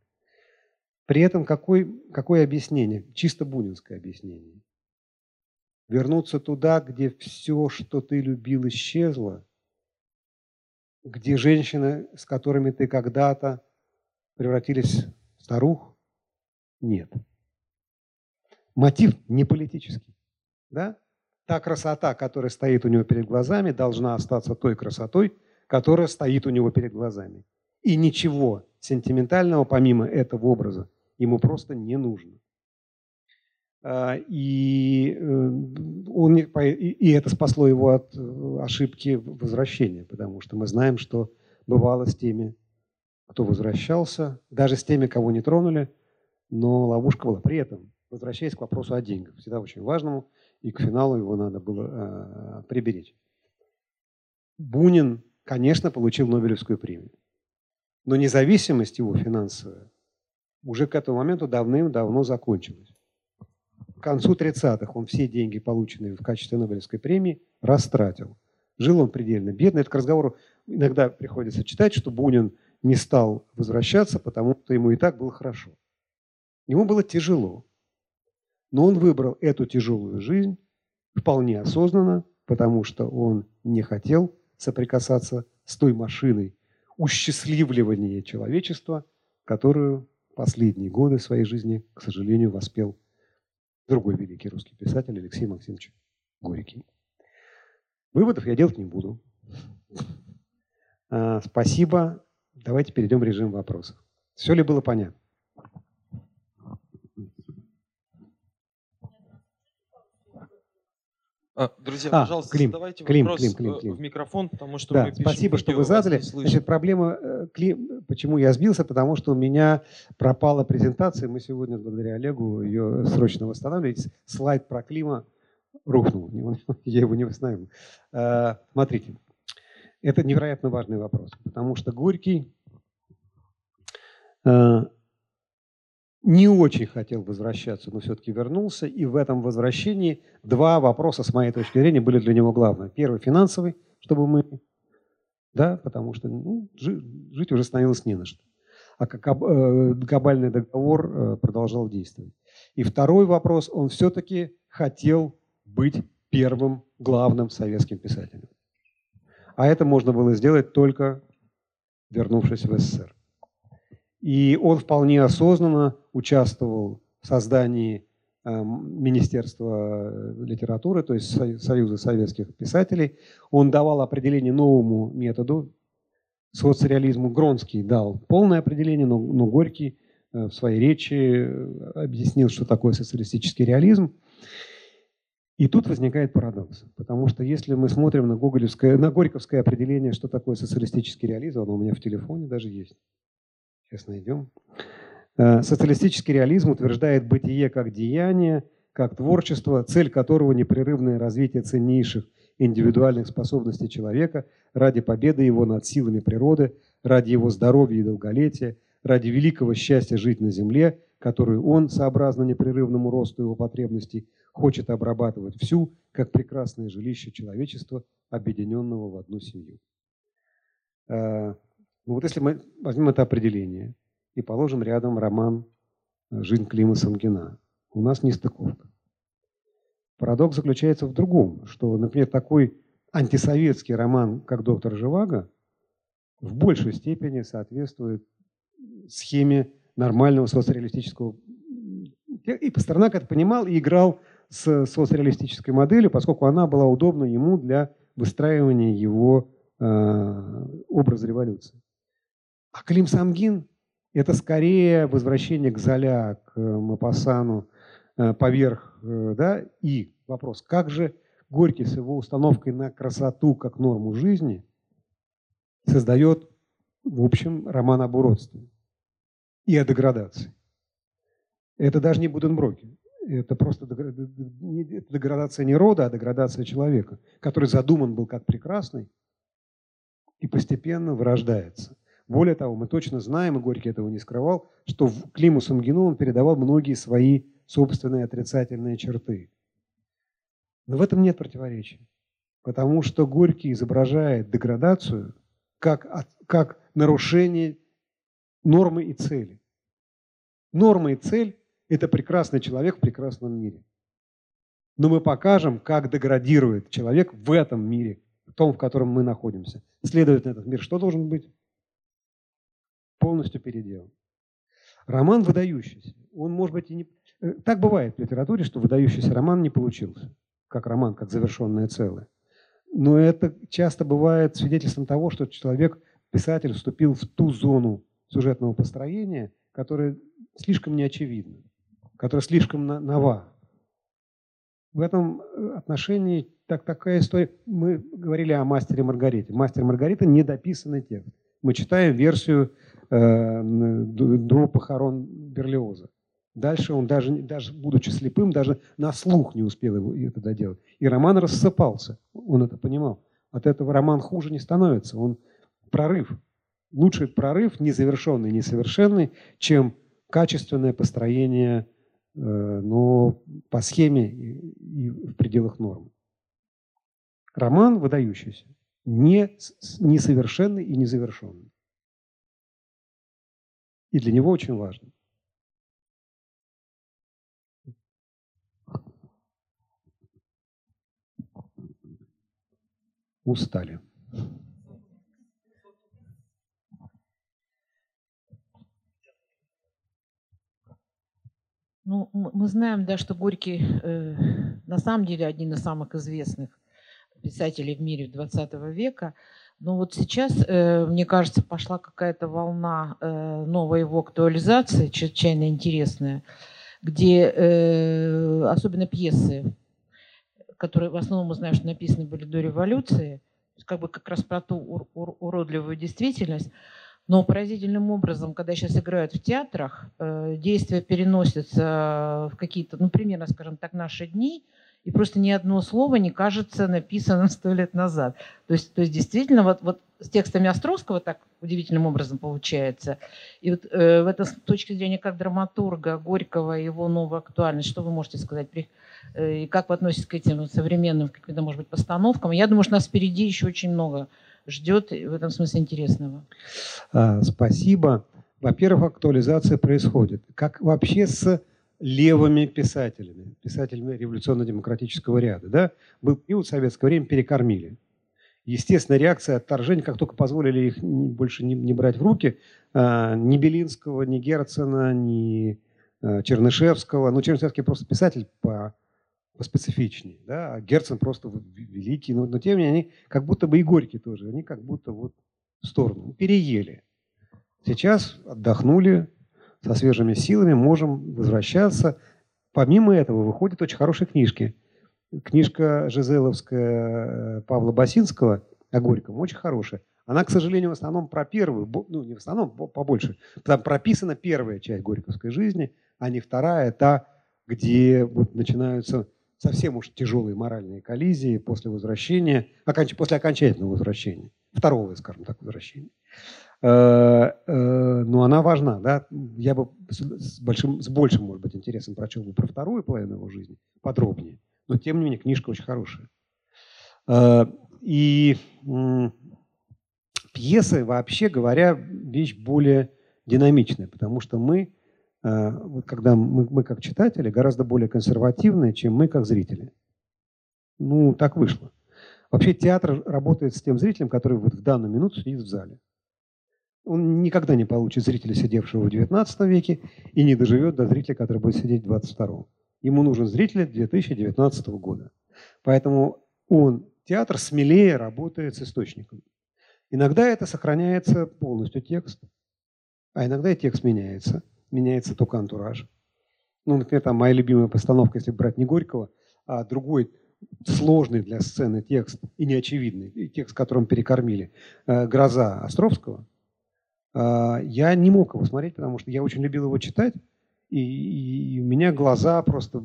При этом какое, какое объяснение? Чисто бунинское объяснение. Вернуться туда, где все, что ты любил, исчезло, где женщины, с которыми ты когда-то превратились в старух, нет. Мотив не политический. Да? Та красота, которая стоит у него перед глазами, должна остаться той красотой, которая стоит у него перед глазами. И ничего сентиментального помимо этого образа ему просто не нужно. А, и, э, он, и это спасло его от э, ошибки возвращения, потому что мы знаем, что бывало с теми, кто возвращался, даже с теми, кого не тронули, но ловушка была. При этом, возвращаясь к вопросу о деньгах, всегда очень важному, и к финалу его надо было э, приберечь. Бунин, конечно, получил Нобелевскую премию, но независимость его финансовая уже к этому моменту давным-давно закончилась. К концу 30-х он все деньги, полученные в качестве Нобелевской премии, растратил. Жил он предельно бедно. Это к разговору иногда приходится читать, что Бунин не стал возвращаться, потому что ему и так было хорошо. Ему было тяжело. Но он выбрал эту тяжелую жизнь вполне осознанно, потому что он не хотел соприкасаться с той машиной усчастливливания человечества, которую последние годы своей жизни, к сожалению, воспел другой великий русский писатель Алексей Максимович Горький. Выводов я делать не буду. А, спасибо. Давайте перейдем в режим вопросов. Все ли было понятно? А, Друзья, А, пожалуйста, Клим, задавайте Клим, вопрос Клим, Клим, э, Клим. в микрофон, потому что Да, мы пишем спасибо, что вы задали. Значит, проблема, э, Клим, почему я сбился, потому что у меня пропала презентация. Мы сегодня, благодаря Олегу, ее срочно восстанавливаем. Слайд про Клима рухнул. Я его не восстановил. Э, Смотрите, это невероятно важный вопрос, потому что Горький не очень хотел возвращаться, но все-таки вернулся. И в этом возвращении два вопроса, с моей точки зрения, были для него главные. Первый – финансовый, чтобы мы да, потому что ну, жи- жить уже становилось не на что. А как э, глобальный договор э, продолжал действовать. И второй вопрос, он все-таки хотел быть первым главным советским писателем. А это можно было сделать только вернувшись в СССР. И он вполне осознанно участвовал в создании э, Министерства э, литературы, то есть Со- Союза советских писателей. Он давал определение новому методу, соцреализму. Гронский дал полное определение, но, но Горький э, в своей речи э, объяснил, что такое социалистический реализм. И тут возникает парадокс, потому что если мы смотрим на, на горьковское определение, что такое социалистический реализм, оно у меня в телефоне даже есть. Сейчас найдем. Э, Социалистический реализм утверждает бытие как деяние, как творчество, цель которого непрерывное развитие ценнейших индивидуальных способностей человека ради победы его над силами природы, ради его здоровья и долголетия, ради великого счастья жить на земле, которую он, сообразно непрерывному росту его потребностей, хочет обрабатывать всю, как прекрасное жилище человечества, объединенного в одну семью. Ну вот если мы возьмем это определение и положим рядом роман э, «Жизнь Клима Самгина», у нас нестыковка. Парадокс заключается в другом, что, например, такой антисоветский роман, как «Доктор Живаго», в большей степени соответствует схеме нормального соцреалистического... И Пастернак это понимал и играл с соцреалистической моделью, поскольку она была удобна ему для выстраивания его э, образа революции. А Клим Самгин – это скорее возвращение к Золя, к э, Мапассану э, поверх, э, да, и вопрос, как же Горький с его установкой на красоту как норму жизни создает, в общем, роман об уродстве и о деградации. Это даже не Буденброки. Это просто деградация не рода, а деградация человека, который задуман был как прекрасный и постепенно вырождается. Более того, мы точно знаем, и Горький этого не скрывал, что Климу Самгину он передавал многие свои собственные отрицательные черты. Но в этом нет противоречия. Потому что Горький изображает деградацию как, как нарушение нормы и цели. Норма и цель – это прекрасный человек в прекрасном мире. Но мы покажем, как деградирует человек в этом мире, в том, в котором мы находимся. Следовательно, этот мир что должен быть? Полностью переделан. Роман выдающийся. Он, может быть, и не... э, Так бывает в литературе, что выдающийся роман не получился. Как роман, как завершенное целое. Но это часто бывает свидетельством того, что человек, писатель, вступил в ту зону сюжетного построения, которая слишком неочевидна, которая слишком нова. В этом э, отношении так, такая история. Мы говорили о мастере Маргарите. Мастер Маргарита недописанный текст. Мы читаем версию э, н- д- «Дру похорон Берлиоза». Дальше он, даже, даже будучи слепым, даже на слух не успел его это доделать. И роман рассыпался. Он это понимал. От этого роман хуже не становится. Он прорыв. Лучше прорыв, незавершенный, несовершенный, чем качественное построение, э, но по схеме и, в пределах нормы. Роман выдающийся, не, несовершенный и незавершенный. И для него очень важно. Устали. Ну, мы знаем, да, что Горький э, на самом деле один из самых известных писателей в мире 20 века. Но вот сейчас, э, мне кажется, пошла какая-то волна э, новой его актуализации, чрезвычайно интересная, где э, особенно пьесы, которые в основном мы знаем, что написаны были до революции, как бы как раз про ту ур- ур- уродливую действительность. Но поразительным образом, когда сейчас играют в театрах, действия переносятся в какие-то, ну, примерно, скажем так, наши дни, и просто ни одно слово не кажется написанным сто лет назад. То есть, то есть действительно, вот, вот с текстами Островского так удивительным образом получается. И вот э, в этом с точки зрения как драматурга Горького и его новую актуальность, что вы можете сказать? При, э, и как вы относитесь к этим современным, каким-то, может быть, постановкам? Я думаю, что нас впереди еще очень много ждет в этом смысле интересного. А, спасибо. Во-первых, актуализация происходит. Как вообще с левыми писателями, писателями революционно-демократического ряда. Да? Был период советское время, перекормили. Естественно, реакция отторжения, как только позволили их больше не, не брать в руки, а, ни Белинского, ни Герцена, ни а, Чернышевского. Ну, Чернышевский просто писатель по, по специфичнее, да? а Герцен просто великий. Но, но тем не менее, они как будто бы и Горький тоже, они как будто вот в сторону, переели. Сейчас отдохнули, со свежими силами, можем возвращаться. Помимо этого выходят очень хорошие книжки. Книжка Жизеловская Павла Басинского о Горьком очень хорошая. Она, к сожалению, в основном про первую, ну не в основном, побольше. Там прописана первая часть горьковской жизни, а не вторая, та, где вот начинаются совсем уж тяжелые моральные коллизии после возвращения, после окончательного возвращения, второго, скажем так, возвращения. Э, э, но она важна. Да? Я бы с, большим, с большим, может быть, интересом прочел бы про вторую половину его жизни, подробнее. Но, тем не менее, книжка очень хорошая. Э, и пьесы, вообще говоря, вещь более динамичная, потому что мы, вот когда мы, мы как читатели, гораздо более консервативные, чем мы как зрители. Ну, так вышло. Вообще театр работает с тем зрителем, который вот в данную минуту сидит в зале. Он никогда не получит зрителя, сидевшего в XIX веке, и не доживет до зрителя, который будет сидеть в 22 Ему нужен зритель 2019 года. Поэтому он, театр, смелее работает с источником. Иногда это сохраняется полностью текст, а иногда и текст меняется. Меняется только антураж. Ну, например, там моя любимая постановка, если брать не Горького, а другой сложный для сцены текст и неочевидный, текст, которым перекормили, э, «Гроза» Островского – я не мог его смотреть, потому что я очень любил его читать, и, и у меня глаза просто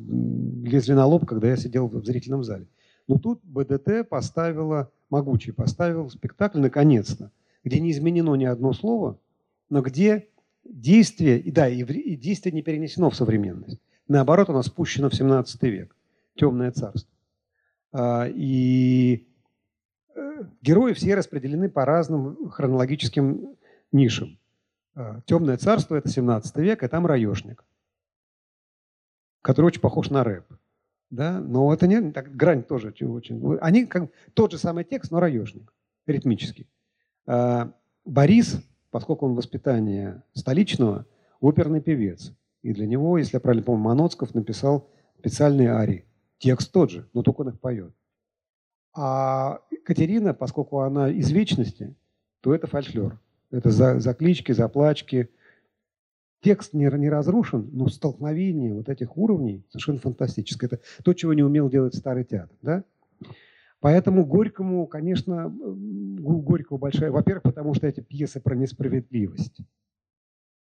лезли на лоб, когда я сидел в зрительном зале. Но тут БДТ поставила, могучий поставил спектакль наконец-то, где не изменено ни одно слово, но где действие, да, и действие не перенесено в современность. Наоборот, оно спущено в 17 век, темное царство. А, и э, герои все распределены по разным хронологическим нишам. Темное царство – это 17 век, и там раешник, который очень похож на рэп. Да? Но это не так, грань тоже очень. Они как тот же самый текст, но раешник, ритмический. А, Борис, поскольку он воспитание столичного, оперный певец. И для него, если я правильно помню, Маноцков написал специальные арии. Текст тот же, но только он их поет. А Катерина, поскольку она из вечности, то это фольклор. Это за, заклички, заплачки. Текст не, не разрушен, но столкновение вот этих уровней совершенно фантастическое. Это то, чего не умел делать старый театр. Да? Поэтому Горькому, конечно, у Горького большая... Во-первых, потому что эти пьесы про несправедливость.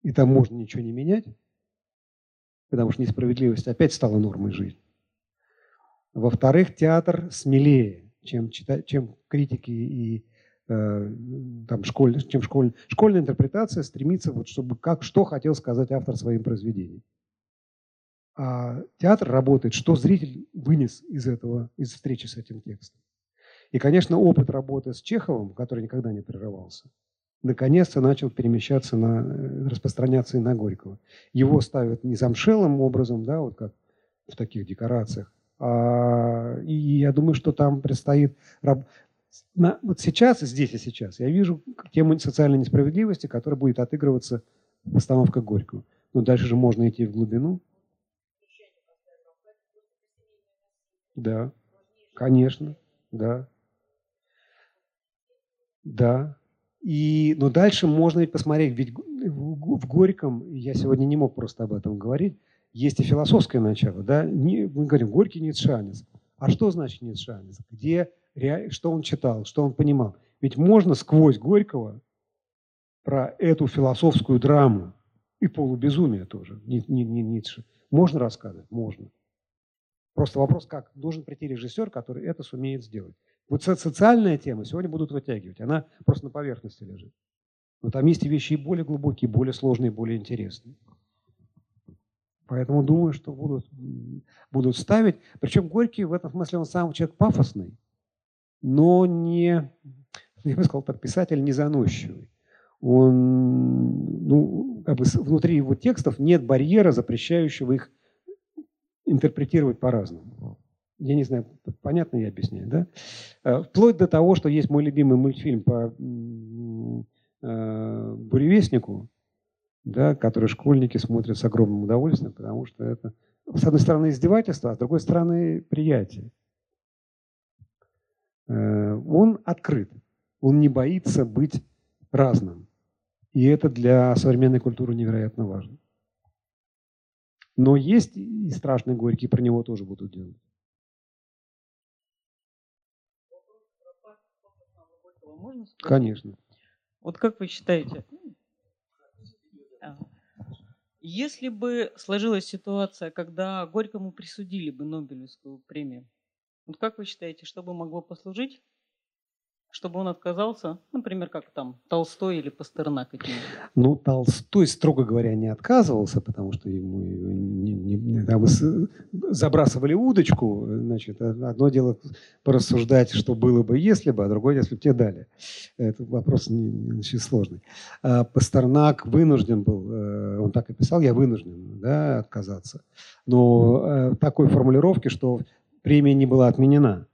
И там можно ничего не менять, потому что несправедливость опять стала нормой жизни. Во-вторых, театр смелее, чем, читать, чем критики и там, школь, чем школь, школьная интерпретация стремится, вот, чтобы как, что хотел сказать автор своим произведением. А театр работает, что зритель вынес из этого, из встречи с этим текстом. И, конечно, опыт работы с Чеховым, который никогда не прерывался, наконец-то начал перемещаться на, э, распространяться и на Горького. Его ставят не замшелым образом, да, вот как в таких декорациях, а, и я думаю, что там предстоит на, вот сейчас, здесь и сейчас, я вижу тему социальной несправедливости, которая будет отыгрываться в постановках Горького. Но дальше же можно идти в глубину. Да, конечно, да. Да. И, но дальше можно ведь посмотреть, ведь в, Горьком, я сегодня не мог просто об этом говорить, есть и философское начало. Да? Не, мы говорим, Горький ницшанец. А что значит Ницше анализ? Где, что он читал, что он понимал? Ведь можно сквозь Горького про эту философскую драму и полубезумие тоже, не, не, не Ницше, можно рассказывать? Можно. Просто вопрос, как должен прийти режиссер, который это сумеет сделать. Вот социальная тема сегодня будут вытягивать, она просто на поверхности лежит. Но там есть и вещи и более глубокие, более сложные, более интересные. Поэтому думаю, что будут, будут ставить. Причем Горький в этом смысле он сам человек пафосный, но не, я бы сказал так, писатель не заносчивый. Он, ну, как бы внутри его текстов нет барьера, запрещающего их интерпретировать по-разному. Я не знаю, понятно я объясняю, да? Э, вплоть до того, что есть мой любимый мультфильм по э, буревестнику, да, который школьники смотрят с огромным удовольствием, потому что это, с одной стороны, издевательство, а с другой стороны, приятие. Э, он открыт, он не боится быть разным. И это для современной культуры невероятно важно. Но есть и страшный горький, про него тоже будут делать. Конечно. Вот как вы считаете, если бы сложилась ситуация, когда Горькому присудили бы Нобелевскую премию, вот как вы считаете, что бы могло послужить чтобы он отказался, например, как там Толстой или Пастернак? Ну, Толстой, строго говоря, не отказывался, потому что ему не, не, там, забрасывали удочку. Значит, одно дело порассуждать, что было бы, если бы, а другое, если бы тебе дали. Это вопрос не, не очень сложный. А Пастернак вынужден был, э, он так и писал, я вынужден да, отказаться. Но э, такой формулировки, что премия не была отменена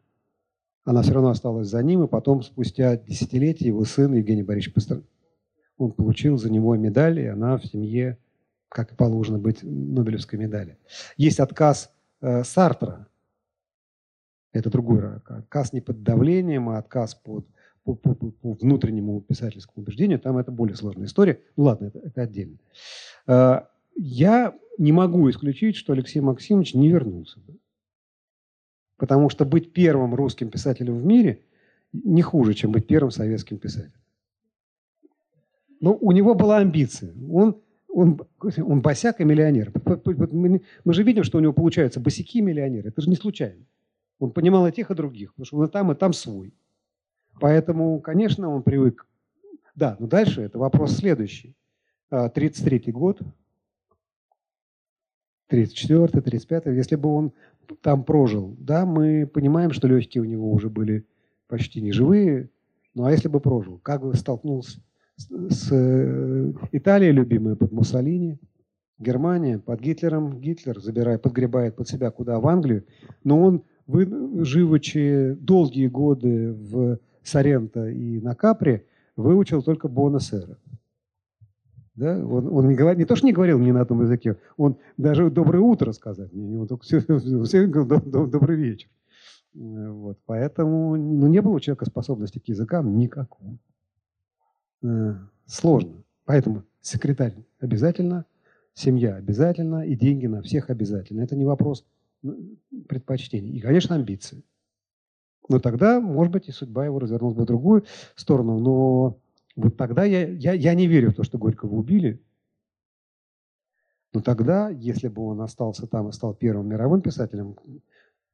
она все равно осталась за ним, и потом, спустя десятилетия, его сын Евгений Борисович Пастернак, он получил за него медаль, и она в семье, как и положено быть, Нобелевской медали. Есть отказ э, Сартра. Это другой отказ не под давлением, а отказ под, по, по, по внутреннему писательскому убеждению. Там это более сложная история. Ну ладно, это, это отдельно. Э, я не могу исключить, что Алексей Максимович не вернулся бы. Потому что быть первым русским писателем в мире не хуже, чем быть первым советским писателем. Но у него была амбиция. Он, он, он босяк и миллионер. Мы же видим, что у него получаются босяки миллионеры. Это же не случайно. Он понимал и тех, и других, потому что он и там, и там свой. Поэтому, конечно, он привык. Да, но дальше это вопрос следующий. 33 а, год, 34 35 если бы он там прожил, да, мы понимаем, что легкие у него уже были почти не живые, ну а если бы прожил, как бы столкнулся с, э, Италией, любимая под Муссолини, Германия под Гитлером, Гитлер забирает, подгребает под себя куда в Англию, но он, вы, живучи долгие годы в Соренто и на Капре, выучил только Буэнос-Эйрес. Да? Он, он не, говор, не то, что не говорил ни на одном языке, он даже «доброе утро» сказать не он только все, все говорил «добрый вечер». Вот. Поэтому ну, не было у человека способности к языкам никакой. Э, сложно. Поэтому секретарь обязательно, семья обязательно и деньги на всех обязательно. Это не вопрос ну, предпочтений. И, конечно, амбиции. Но тогда, может быть, и судьба его развернулась бы в другую сторону. Но вот тогда я, я, я не верю в то, что Горького убили. Но тогда, если бы он остался там и стал первым мировым писателем,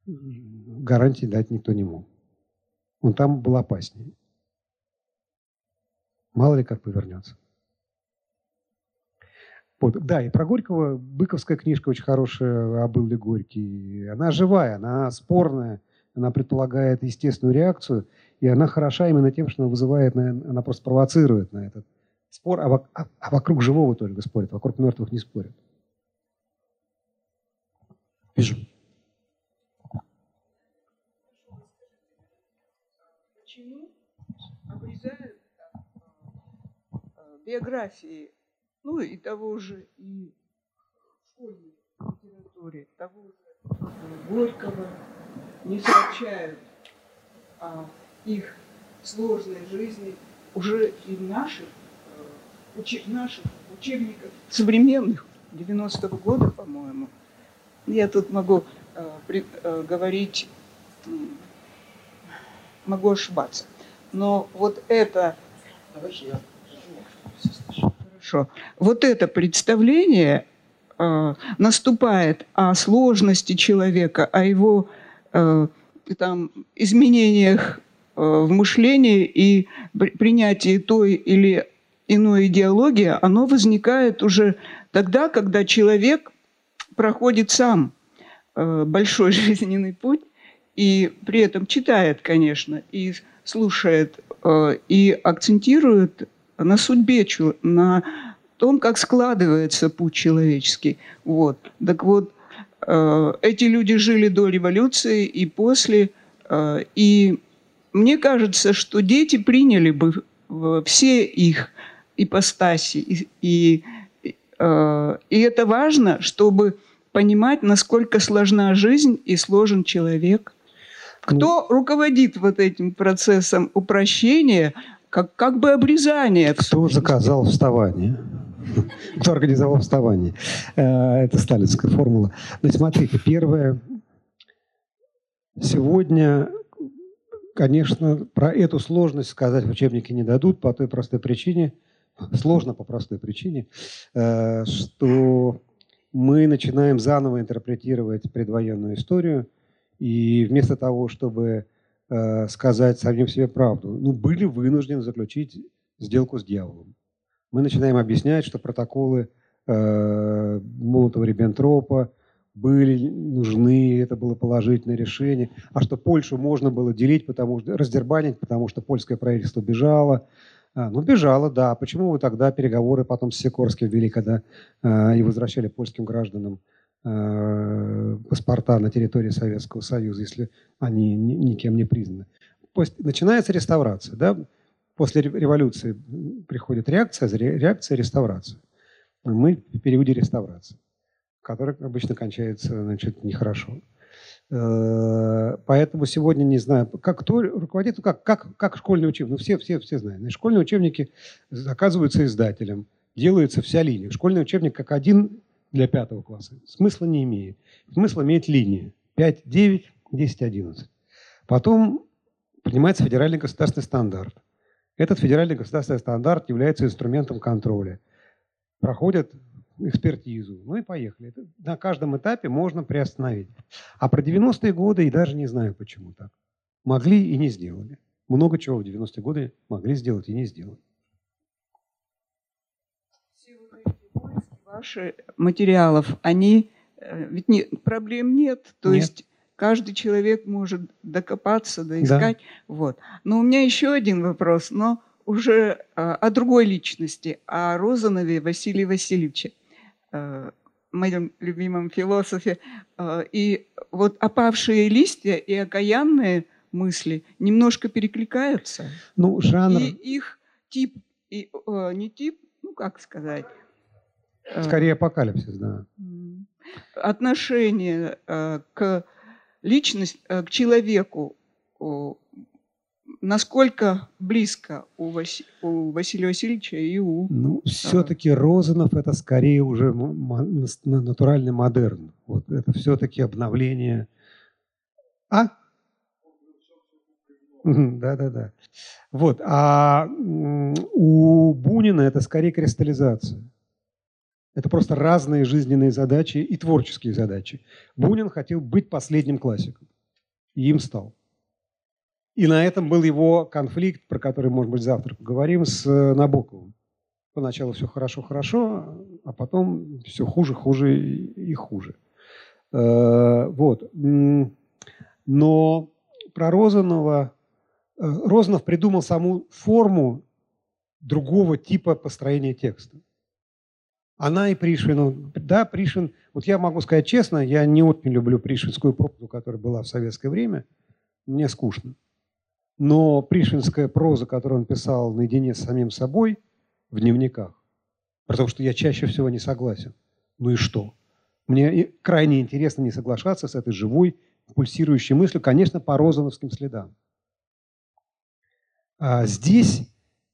гарантии дать никто не мог. Он там был опаснее. Мало ли как повернется. Вот. Да, и про Горького Быковская книжка очень хорошая «А был ли Горький?». Она живая, она спорная, она предполагает естественную реакцию. И она хороша именно тем, что она вызывает, она просто провоцирует на этот спор, а, а, а вокруг живого только спорят, вокруг мертвых не спорят. Вижу. Почему обрезают э, биографии, ну и того же, и в школьной литературе, того же Горького, не сообщают о их сложной жизни уже и в наших, э, учеб, наших учебниках современных 90-го года, по-моему. Я тут могу э, при, э, говорить могу ошибаться. Но вот это... Хорошо. Вот это представление э, наступает о сложности человека, о его э, там, изменениях э, в мышлении и принятии той или иной идеологии, оно возникает уже тогда, когда человек проходит сам э, большой жизненный путь и при этом читает, конечно, и слушает, э, и акцентирует на судьбе, на том, как складывается путь человеческий. Вот. Так вот, э, эти люди жили до революции и после, э, и мне кажется, что дети приняли бы все их ипостаси, и, и, и это важно, чтобы понимать, насколько сложна жизнь и сложен человек – кто руководит вот этим процессом упрощения, как, как бы обрезания? Кто заказал вставание? Кто организовал вставание? Э, это сталинская формула. Но смотрите, первое. Сегодня, конечно, про эту сложность сказать в учебнике не дадут по той простой причине, сложно по простой причине, э, что мы начинаем заново интерпретировать предвоенную историю – и вместо того, чтобы э, сказать самим себе правду, ну, были вынуждены заключить сделку с дьяволом. Мы начинаем объяснять, что протоколы э, Молотова-Риббентропа были нужны, это было положительное решение, а что Польшу можно было делить, потому что раздербанить, потому что польское правительство бежало. А, ну, бежало, да. Почему вы тогда переговоры потом с Сикорским вели, когда э, и возвращали польским гражданам Э, паспорта на территории Советского Союза, если они никем не признаны. Начинается реставрация. Да? После революции приходит реакция, реакция, реставрация. Мы в периоде реставрации, которая обычно кончается значит, нехорошо. Поэтому сегодня не знаю, как кто руководит, ну, как, как, как школьный учебник. Ну, все, все, все знают. Школьные учебники заказываются издателем, делается вся линия. Школьный учебник как один для пятого класса смысла не имеет. Смысл имеет линия 5, 9, 10, 11. Потом принимается федеральный государственный стандарт. Этот федеральный государственный стандарт является инструментом контроля. Проходят экспертизу. Ну и поехали. Это на каждом этапе можно приостановить. А про 90-е годы и даже не знаю, почему так. Могли и не сделали. Много чего в 90-е годы могли сделать и не сделали. ваши материалов, они э, ведь не, проблем нет, то нет. есть каждый человек может докопаться, доискать. Да. Вот. Но у меня еще один вопрос, но уже а, о другой личности, о Розанове Василии Васильевиче, а, моем любимом философе. А, и вот опавшие листья и окаянные мысли немножко перекликаются. Ну, жанр... И их тип, и, э, не тип, ну, как сказать, Э, Скорее апокалипсис, да. Отношение э, к личности, э, к человеку, насколько близко у, Вас... у Василия Васильевича и у... Ну, все-таки Розанов это скорее уже натуральный модерн. Вот это все-таки обновление... А? Да-да-да. Вот. А у Бунина это скорее кристаллизация. Это просто разные жизненные задачи и творческие задачи. Бунин хотел быть последним классиком. И им стал. И на этом был его конфликт, про который, может быть, завтра поговорим, с э, Набоковым. Поначалу все хорошо-хорошо, а потом все хуже, хуже и хуже. Э, вот. Но про Розанова... Э, Розанов придумал саму форму другого типа построения текста. Она и Пришвину. Да, Пришвин, вот я могу сказать честно, я не очень люблю пришвинскую прозу, которая была в советское время. Мне скучно. Но пришвинская проза, которую он писал наедине с самим собой в дневниках, потому что я чаще всего не согласен. Ну и что? Мне крайне интересно не соглашаться с этой живой, пульсирующей мыслью, конечно, по розановским следам. А здесь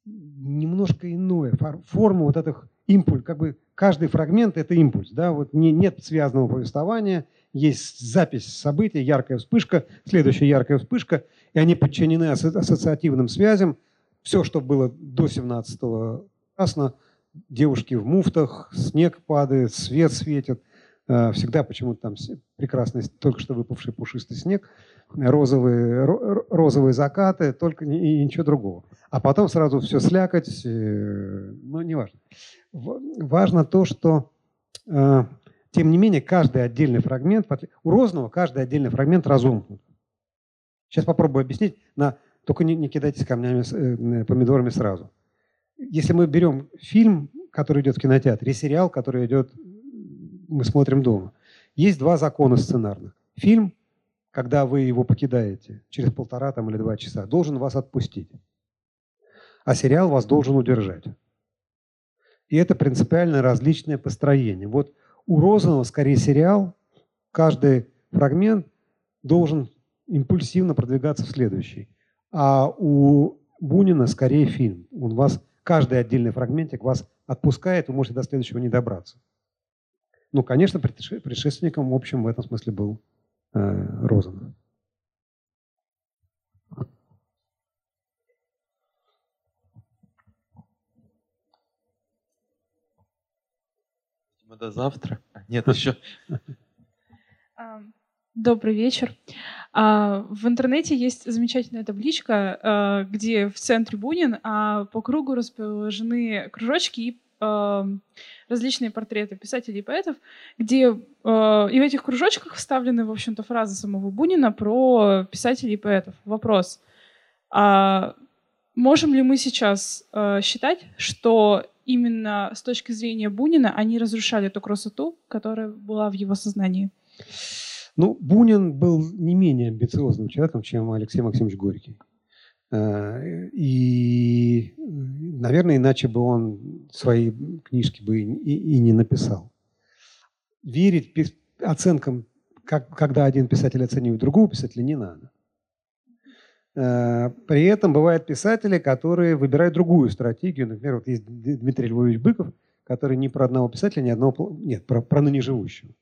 немножко иное. Форма вот этих импульс, как бы каждый фрагмент – это импульс. Да? Вот не, нет связанного повествования, есть запись событий, яркая вспышка, следующая яркая вспышка, и они подчинены ассоциативным связям. Все, что было до 17-го, ясно. Девушки в муфтах, снег падает, свет светит. Э, всегда почему-то там прекрасный, только что выпавший пушистый снег, розовые, розовые закаты, только и ничего другого. А потом сразу все слякать, э, ну, неважно. Важно то, что э, тем не менее, каждый отдельный фрагмент, у Розного каждый отдельный фрагмент разомкнут. Сейчас попробую объяснить, на, только не, не кидайтесь камнями, э, помидорами сразу. Если мы берем фильм, который идет в кинотеатре, сериал, который идет, мы смотрим дома, есть два закона сценарных. Фильм, когда вы его покидаете через полтора там, или два часа, должен вас отпустить. А сериал вас должен удержать. И это принципиально различное построение. Вот у Розанова скорее сериал, каждый фрагмент должен импульсивно продвигаться в следующий. А у Бунина скорее фильм. Он вас, каждый отдельный фрагментик вас отпускает, вы можете до следующего не добраться. Ну, конечно, предшественником, в общем, в этом смысле был э, Розанов. до завтра. А, нет, еще. Добрый вечер. А, в интернете есть замечательная табличка, а, где в центре Бунин, а по кругу расположены кружочки и различные портреты писателей и поэтов, где и в этих кружочках вставлены, в общем-то, фразы самого Бунина про писателей и поэтов. Вопрос. А можем ли мы сейчас считать, что именно с точки зрения Бунина они разрушали ту красоту, которая была в его сознании. Ну, Бунин был не менее амбициозным человеком, чем Алексей Максимович Горький. Э, и, наверное, иначе бы он свои книжки бы и, и не написал. Верить оценкам, как, когда один писатель оценивает другого писателя, не надо. Э, при этом бывают писатели, которые выбирают другую стратегию. Например, вот есть Дмитрий Львович Быков, который ни про одного писателя, ни одного... Нет, про, про ныне живущего.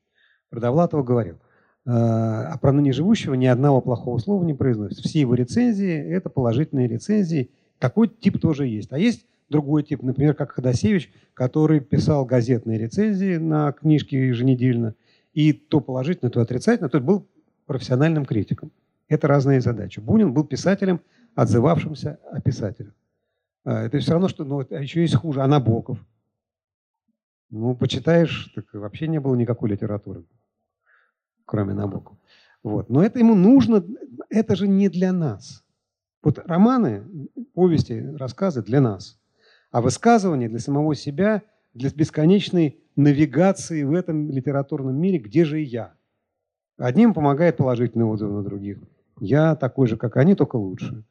Про Довлатова говорил. Э, а про ныне живущего ни одного плохого слова не произносит. Все его рецензии – это положительные рецензии. Такой тип тоже есть. А есть другой тип, например, как Ходосевич, который писал газетные рецензии на книжки еженедельно. И то положительно, то отрицательно. То был профессиональным критиком. Это разные задачи. Бунин был писателем, отзывавшимся о писателях. А, это все равно, что ну, а еще есть хуже, а Набоков. Ну, почитаешь, так вообще не было никакой литературы, кроме Набокова. Вот. Но это ему нужно, это же не для нас. Вот романы, повести, рассказы для нас. А высказывания для самого себя, для бесконечной навигации в этом литературном мире, где же я. Одним помогает положительный отзыв на других. Я такой же, как они, только лучше.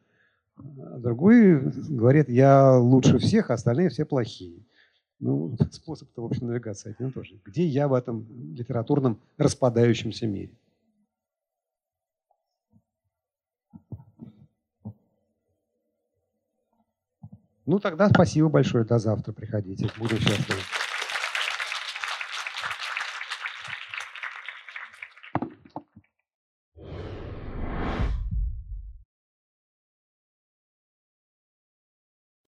А другой говорит, я лучше всех, а остальные все плохие. Ну, способ-то, в общем, навигации один и тоже. Где я в этом литературном распадающемся мире? Ну, тогда спасибо большое. До завтра приходите. Будем счастливы.